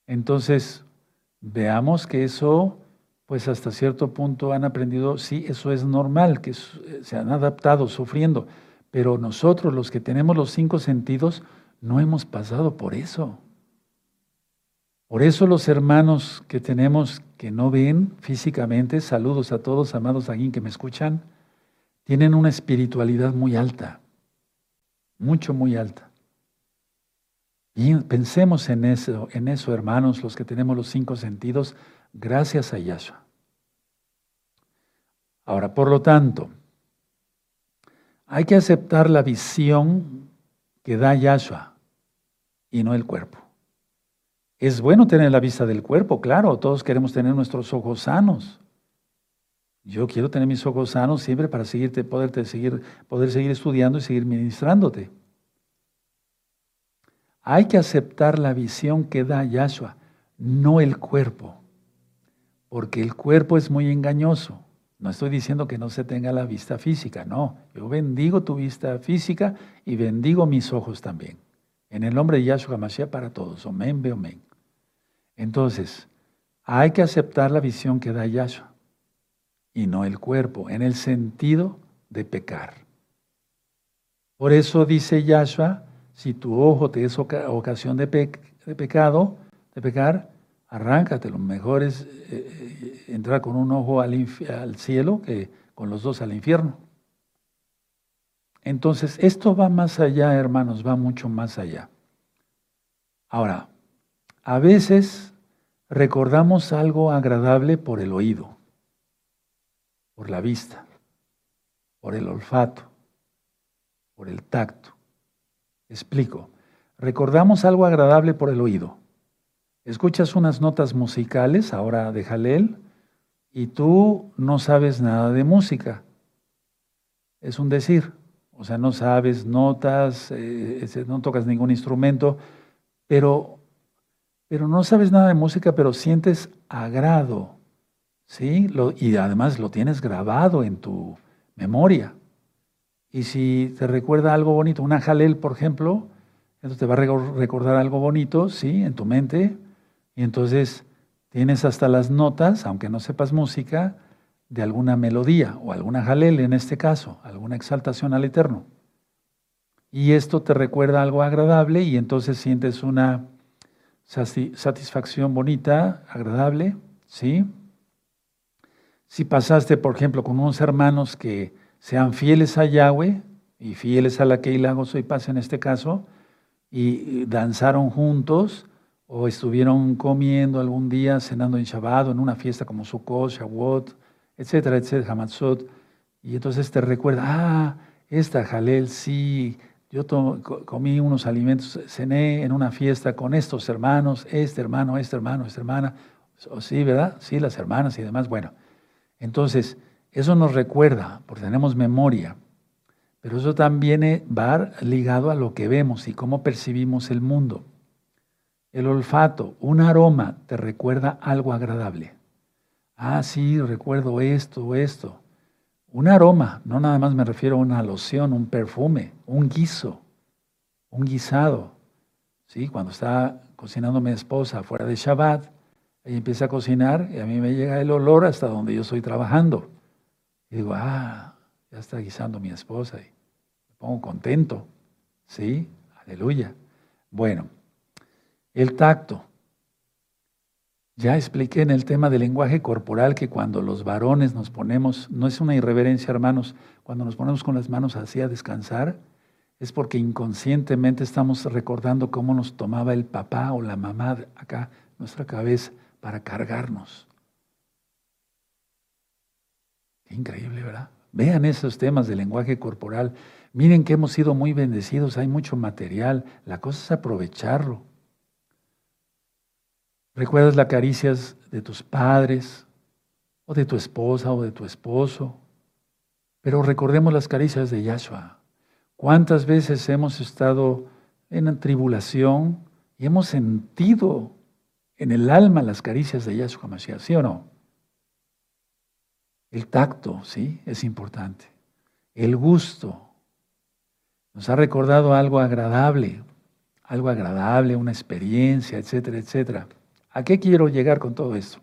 Entonces, veamos que eso, pues hasta cierto punto han aprendido, sí, eso es normal, que se han adaptado sufriendo, pero nosotros los que tenemos los cinco sentidos, no hemos pasado por eso. Por eso los hermanos que tenemos que no ven físicamente, saludos a todos, amados aquí que me escuchan, tienen una espiritualidad muy alta, mucho, muy alta. Y pensemos en eso, en eso, hermanos, los que tenemos los cinco sentidos, gracias a Yahshua. Ahora, por lo tanto, hay que aceptar la visión que da Yahshua y no el cuerpo. Es bueno tener la vista del cuerpo, claro, todos queremos tener nuestros ojos sanos. Yo quiero tener mis ojos sanos siempre para seguirte, poderte seguir, poder seguir estudiando y seguir ministrándote. Hay que aceptar la visión que da Yahshua, no el cuerpo, porque el cuerpo es muy engañoso. No estoy diciendo que no se tenga la vista física, no. Yo bendigo tu vista física y bendigo mis ojos también. En el nombre de Yahshua Mashiach para todos. Amén, amén. Entonces, hay que aceptar la visión que da Yahshua y no el cuerpo, en el sentido de pecar. Por eso dice Yahshua, si tu ojo te es ocasión de, pecado, de pecar, arráncate. Lo mejor es eh, eh, entrar con un ojo al cielo que con los dos al infierno. Entonces, esto va más allá, hermanos, va mucho más allá. Ahora, a veces recordamos algo agradable por el oído, por la vista, por el olfato, por el tacto. Explico. Recordamos algo agradable por el oído. Escuchas unas notas musicales, ahora de Jalel, y tú no sabes nada de música. Es un decir. O sea, no sabes notas, eh, no tocas ningún instrumento, pero pero no sabes nada de música, pero sientes agrado, ¿sí? y además lo tienes grabado en tu memoria. Y si te recuerda algo bonito, una jalel, por ejemplo, entonces te va a recordar algo bonito, ¿sí? En tu mente. Y entonces tienes hasta las notas, aunque no sepas música, de alguna melodía o alguna jalel en este caso, alguna exaltación al Eterno. Y esto te recuerda algo agradable y entonces sientes una satisfacción bonita, agradable, ¿sí? Si pasaste, por ejemplo, con unos hermanos que sean fieles a Yahweh, y fieles a la y gozo y paz en este caso, y danzaron juntos, o estuvieron comiendo algún día, cenando en Shabbat, en una fiesta como Sukkot, Shavuot, etcétera, etcétera, Hamatzot, y entonces te recuerda, ah, esta Jalel, sí, yo comí unos alimentos, cené en una fiesta con estos hermanos, este hermano, este hermano, esta hermana, sí, ¿verdad? Sí, las hermanas y demás. Bueno, entonces, eso nos recuerda, porque tenemos memoria, pero eso también va ligado a lo que vemos y cómo percibimos el mundo. El olfato, un aroma, te recuerda algo agradable. Ah, sí, recuerdo esto, esto. Un aroma, no nada más me refiero a una loción, un perfume, un guiso, un guisado. ¿Sí? Cuando está cocinando mi esposa fuera de Shabbat, ella empieza a cocinar y a mí me llega el olor hasta donde yo estoy trabajando. Y digo, ah, ya está guisando mi esposa y me pongo contento. ¿Sí? Aleluya. Bueno, el tacto. Ya expliqué en el tema del lenguaje corporal que cuando los varones nos ponemos, no es una irreverencia hermanos, cuando nos ponemos con las manos así a descansar, es porque inconscientemente estamos recordando cómo nos tomaba el papá o la mamá acá, nuestra cabeza, para cargarnos. increíble, ¿verdad? Vean esos temas del lenguaje corporal. Miren que hemos sido muy bendecidos, hay mucho material. La cosa es aprovecharlo. ¿Recuerdas las caricias de tus padres o de tu esposa o de tu esposo? Pero recordemos las caricias de Yahshua. ¿Cuántas veces hemos estado en tribulación y hemos sentido en el alma las caricias de Yahshua Mashiach? ¿Sí o no? El tacto, sí, es importante. El gusto. Nos ha recordado algo agradable, algo agradable, una experiencia, etcétera, etcétera. ¿A qué quiero llegar con todo esto?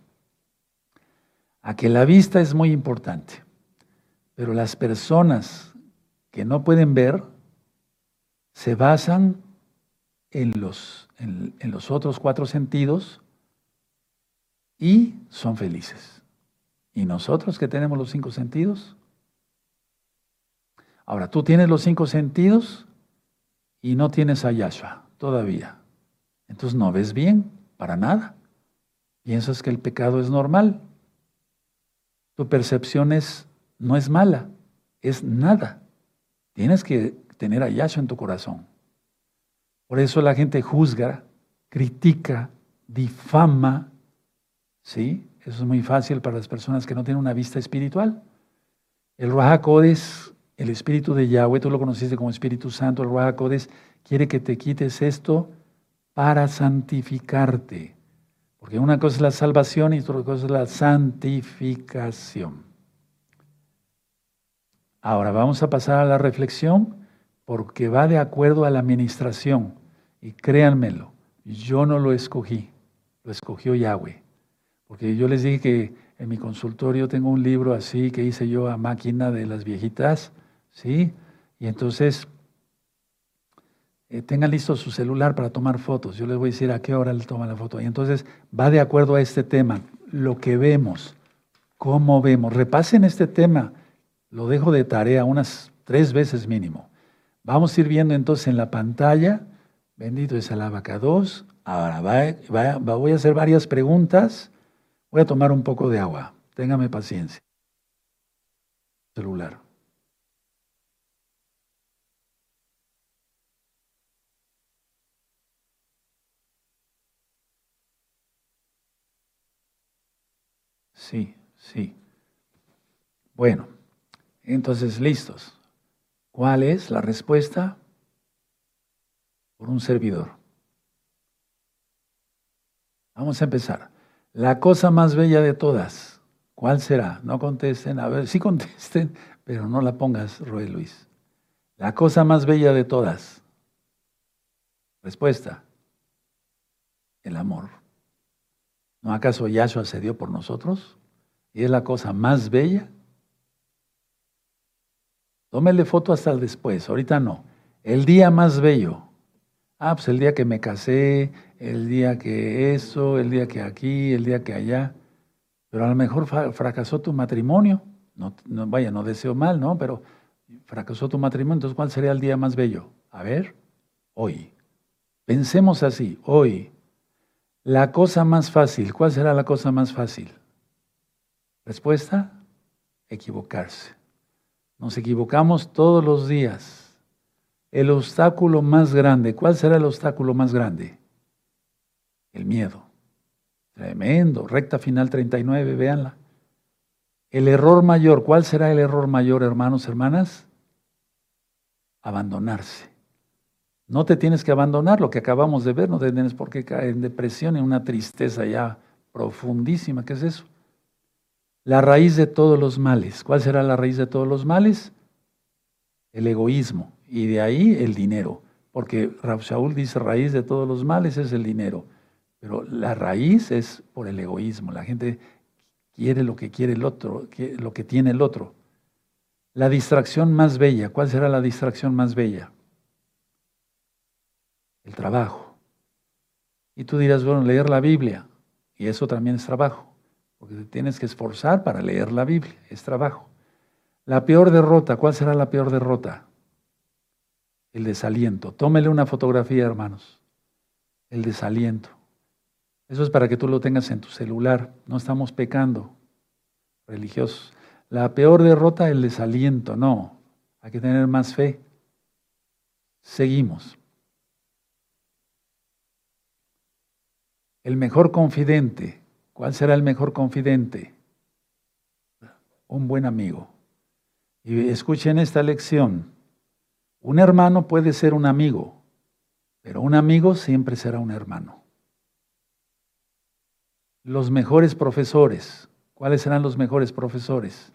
A que la vista es muy importante, pero las personas que no pueden ver se basan en los, en, los otros cuatro sentidos y son felices. ¿Y nosotros que tenemos los cinco sentidos? Ahora, tú tienes los cinco sentidos y no tienes a Yahshua todavía. Entonces no ves bien, para nada. Piensas que el pecado es normal. Tu percepción es, no es mala, es nada. Tienes que tener a Yahshua en tu corazón. Por eso la gente juzga, critica, difama. ¿Sí? Eso es muy fácil para las personas que no tienen una vista espiritual. El Ruach el espíritu de Yahweh, tú lo conociste como Espíritu Santo, el Ruach quiere que te quites esto para santificarte. Porque una cosa es la salvación y otra cosa es la santificación. Ahora vamos a pasar a la reflexión porque va de acuerdo a la administración. Y créanmelo, yo no lo escogí, lo escogió Yahweh. Porque yo les dije que en mi consultorio tengo un libro así que hice yo a máquina de las viejitas, ¿sí? Y entonces eh, tengan listo su celular para tomar fotos. Yo les voy a decir a qué hora le toma la foto. Y entonces va de acuerdo a este tema, lo que vemos, cómo vemos. Repasen este tema, lo dejo de tarea unas tres veces mínimo. Vamos a ir viendo entonces en la pantalla, bendito es el abacados. Ahora voy a hacer varias preguntas. Voy a tomar un poco de agua. Téngame paciencia. Celular. Sí, sí. Bueno, entonces listos. ¿Cuál es la respuesta? Por un servidor. Vamos a empezar. La cosa más bella de todas, ¿cuál será? No contesten, a ver, sí contesten, pero no la pongas, Roy Luis. La cosa más bella de todas. Respuesta. El amor. ¿No acaso Yahshua se dio por nosotros? Y es la cosa más bella. Tómele foto hasta el después, ahorita no. El día más bello. Ah, pues el día que me casé, el día que eso, el día que aquí, el día que allá. Pero a lo mejor fracasó tu matrimonio. No, no, vaya, no deseo mal, ¿no? Pero fracasó tu matrimonio, entonces ¿cuál sería el día más bello? A ver, hoy. Pensemos así, hoy. La cosa más fácil, ¿cuál será la cosa más fácil? Respuesta, equivocarse. Nos equivocamos todos los días. El obstáculo más grande, ¿cuál será el obstáculo más grande? El miedo. Tremendo. Recta final 39, véanla. El error mayor, ¿cuál será el error mayor, hermanos, hermanas? Abandonarse. No te tienes que abandonar, lo que acabamos de ver, no tienes por qué caer en depresión, en una tristeza ya profundísima. ¿Qué es eso? La raíz de todos los males. ¿Cuál será la raíz de todos los males? El egoísmo. Y de ahí el dinero. Porque Shaul dice raíz de todos los males es el dinero. Pero la raíz es por el egoísmo. La gente quiere lo que quiere el otro, lo que tiene el otro. La distracción más bella. ¿Cuál será la distracción más bella? el trabajo. Y tú dirás, bueno, leer la Biblia, y eso también es trabajo, porque te tienes que esforzar para leer la Biblia, es trabajo. La peor derrota, ¿cuál será la peor derrota? El desaliento. Tómele una fotografía, hermanos. El desaliento. Eso es para que tú lo tengas en tu celular. No estamos pecando, religiosos. La peor derrota, el desaliento. No, hay que tener más fe. Seguimos. El mejor confidente. ¿Cuál será el mejor confidente? Un buen amigo. Y escuchen esta lección. Un hermano puede ser un amigo, pero un amigo siempre será un hermano. Los mejores profesores. ¿Cuáles serán los mejores profesores?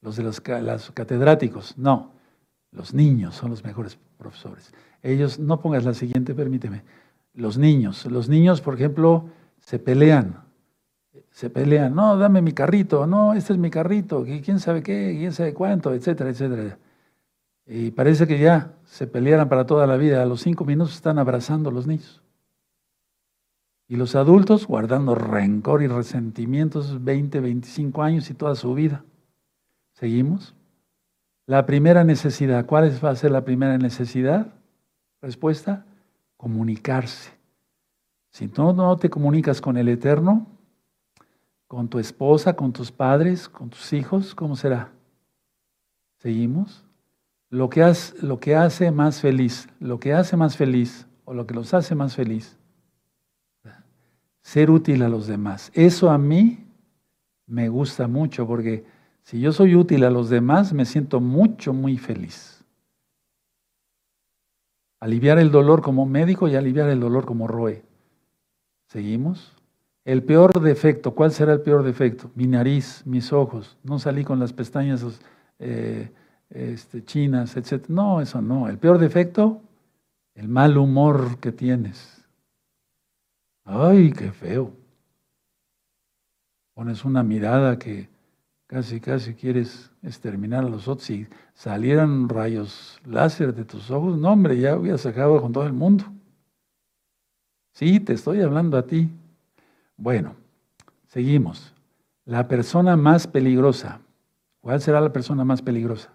Los de los, catedráticos. No, los niños son los mejores profesores. Ellos, no pongas la siguiente, permíteme los niños. Los niños, por ejemplo, se pelean. Se pelean, no, dame mi carrito, no, este es mi carrito, quién sabe qué, quién sabe cuánto, etcétera, etcétera. Y parece que ya se pelearan para toda la vida. A los cinco minutos están abrazando los niños. Y los adultos guardando rencor y resentimientos 20, 25 años y toda su vida. ¿Seguimos? La primera necesidad, ¿cuál va a ser la primera necesidad? Respuesta, comunicarse. Si tú no te comunicas con el Eterno, con tu esposa, con tus padres, con tus hijos, ¿cómo será? ¿Seguimos? Lo que, hace, más feliz, lo que hace más feliz o lo que los hace más feliz, ser útil a los demás. Eso a mí me gusta mucho porque si yo soy útil a los demás, me siento mucho, muy feliz. Aliviar el dolor como médico y aliviar el dolor como roe. ¿Seguimos? El peor defecto, ¿cuál será el peor defecto? Mi nariz, mis ojos, no salí con las pestañas eh, este, chinas, etc. No, eso no. El peor defecto, el mal humor que tienes. Ay, qué feo. Pones una mirada que casi, casi quieres exterminar a los otros. Si salieran rayos láser de tus ojos, no, hombre, ya hubieras acabado con todo el mundo. Sí, te estoy hablando a ti. Bueno, seguimos. La persona más peligrosa. ¿Cuál será la persona más peligrosa?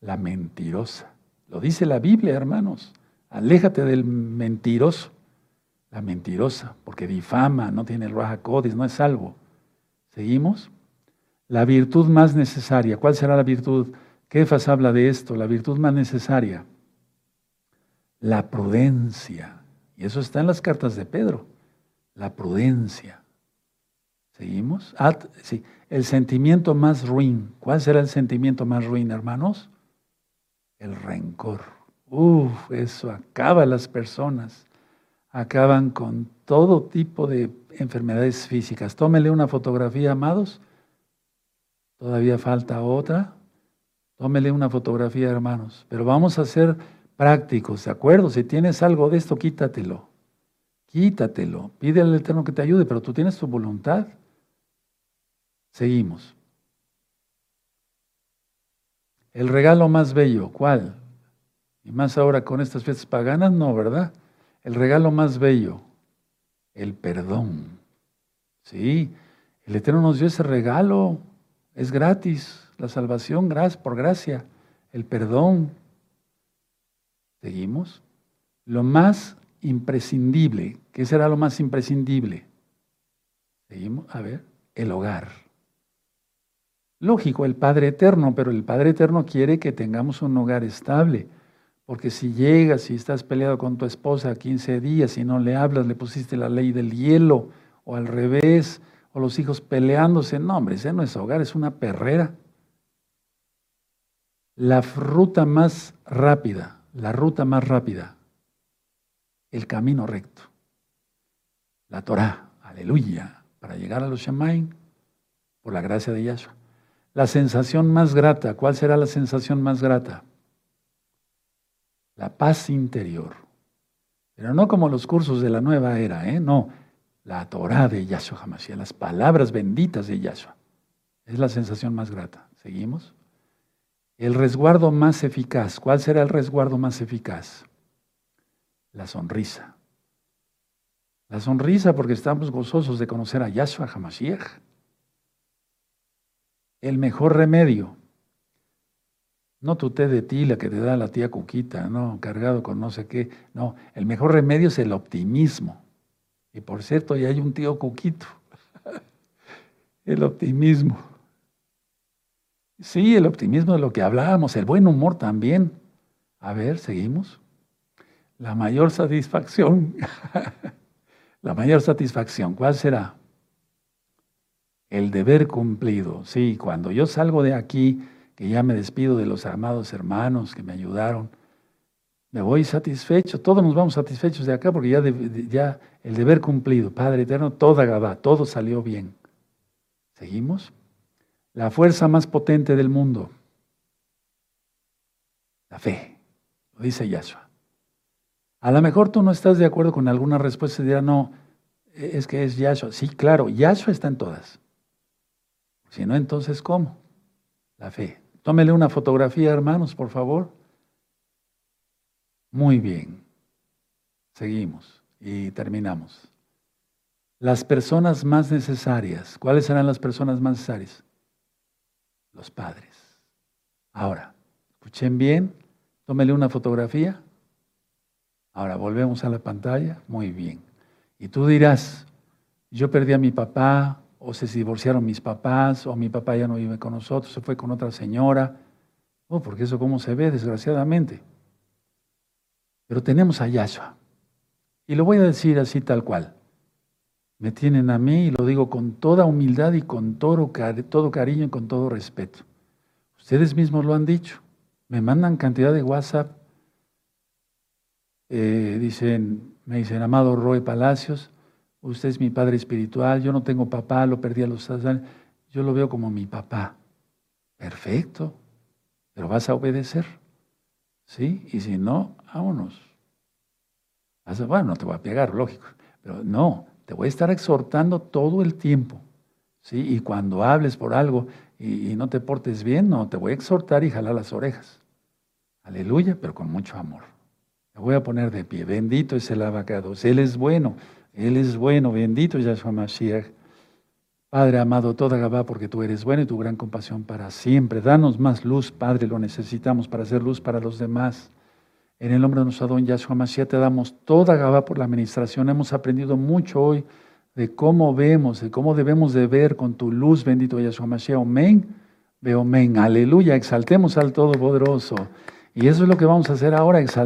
La mentirosa. Lo dice la Biblia, hermanos. Aléjate del mentiroso. La mentirosa, porque difama, no tiene el raja codis, no es salvo. ¿Seguimos? La virtud más necesaria. ¿Cuál será la virtud? Kefas habla de esto, la virtud más necesaria. La prudencia. Y eso está en las cartas de Pedro. La prudencia. ¿Seguimos? sí. El sentimiento más ruin. ¿Cuál será el sentimiento más ruin, hermanos? El rencor. Uf, eso acaba las personas. Acaban con todo tipo de enfermedades físicas. Tómele una fotografía, amados, Todavía falta otra. Tómele una fotografía, hermanos. Pero vamos a ser prácticos, ¿de acuerdo? Si tienes algo de esto, quítatelo. Quítatelo. Pide al Eterno que te ayude, pero tú tienes tu voluntad. Seguimos. El regalo más bello, ¿cuál? Y más ahora con estas fiestas paganas, no, ¿verdad? El regalo más bello, el perdón. Sí, el Eterno nos dio ese regalo. Es gratis. la salvación por gracia, el perdón. Seguimos. Lo más imprescindible, ¿qué será lo más imprescindible? Seguimos, a ver, el hogar. Lógico, el Padre Eterno, pero el Padre Eterno quiere que tengamos un hogar estable. Porque si llegas y estás peleado con tu esposa 15 días y no le hablas, le pusiste la ley del hielo, o al revés, o los hijos peleándose, no, hombre, ese no es hogar, es una perrera. La ruta más rápida, la ruta más rápida, el camino recto, la Torah, aleluya, para llegar a los Shemaim, por la gracia de Yahshua. La sensación más grata, ¿cuál será la sensación más grata? la paz interior. Pero no como los cursos de la nueva era, ¿eh? no, la Torah de Yahshua HaMashiach, las palabras benditas de Yahshua. Es la sensación más grata. ¿Seguimos? El resguardo más eficaz. ¿Cuál será el resguardo más eficaz? La sonrisa. La sonrisa porque estamos gozosos de conocer a Yahshua HaMashiach. El mejor remedio no tu té de tila que te da la tía Cuquita, no, cargado con no sé qué. No, el mejor remedio es el optimismo. Y por cierto, ya hay un tío Cuquito. el optimismo. Sí, el optimismo de lo que hablábamos, el buen humor también. A ver, seguimos. La mayor satisfacción. la mayor satisfacción, ¿cuál será? El deber cumplido. Sí, cuando yo salgo de aquí que ya me despido de los amados hermanos que me ayudaron. Me voy satisfecho, todos nos vamos satisfechos de acá porque ya, ya el deber cumplido, Padre Eterno, toda Gabá, todo salió bien. ¿Seguimos? La fuerza más potente del mundo, la fe, lo dice Yahshua. A lo mejor tú no estás de acuerdo con alguna respuesta y dirás, no, es que es Yahshua. Sí, claro, Yahshua está en todas. Si no, entonces, ¿cómo? La fe. Tómele una fotografía, hermanos, por favor. Muy bien. Seguimos y terminamos. Las personas más necesarias. ¿Cuáles serán las personas más necesarias? Los padres. Ahora, escuchen bien, tómele una fotografía. Ahora volvemos a la pantalla. Muy bien. Y tú dirás, yo perdí a mi papá, o se divorciaron mis papás, o mi papá ya no vive con nosotros, se fue con otra señora. Oh, porque eso cómo se ve, desgraciadamente. Pero tenemos a Yahshua. Y lo voy a decir así tal cual. Me tienen a mí y lo digo con toda humildad y con todo, todo cariño y con todo respeto. Ustedes mismos lo han dicho. Me mandan cantidad de WhatsApp. Eh, dicen, me dicen, amado Roy Palacios, usted es mi padre espiritual, yo no tengo papá, lo perdí a los años, yo lo veo como mi papá. Perfecto, pero vas a obedecer. ¿Sí? Y si no, vámonos. Bueno, no te voy a pegar, lógico, pero no, te voy a estar exhortando todo el tiempo. ¿Sí? Y cuando hables por algo y, no te portes bien, no, te voy a exhortar y jalar las orejas. Aleluya, pero con mucho amor. Voy a poner de pie. Bendito es el abacado. Él es bueno. Él es bueno, bendito Yahshua Mashiach. Padre amado, toda Gabá, porque tú eres bueno y tu gran compasión para siempre. Danos más luz, Padre, lo necesitamos para hacer luz para los demás. En el nombre de nuestro don Yahshua Mashiach te damos toda Gabá por la administración. Hemos aprendido mucho hoy de cómo vemos, de cómo debemos de ver con tu luz, bendito Yahshua Mashiach. Amén. Veo amén. Aleluya. Exaltemos al Todopoderoso. Y eso es lo que vamos a hacer ahora.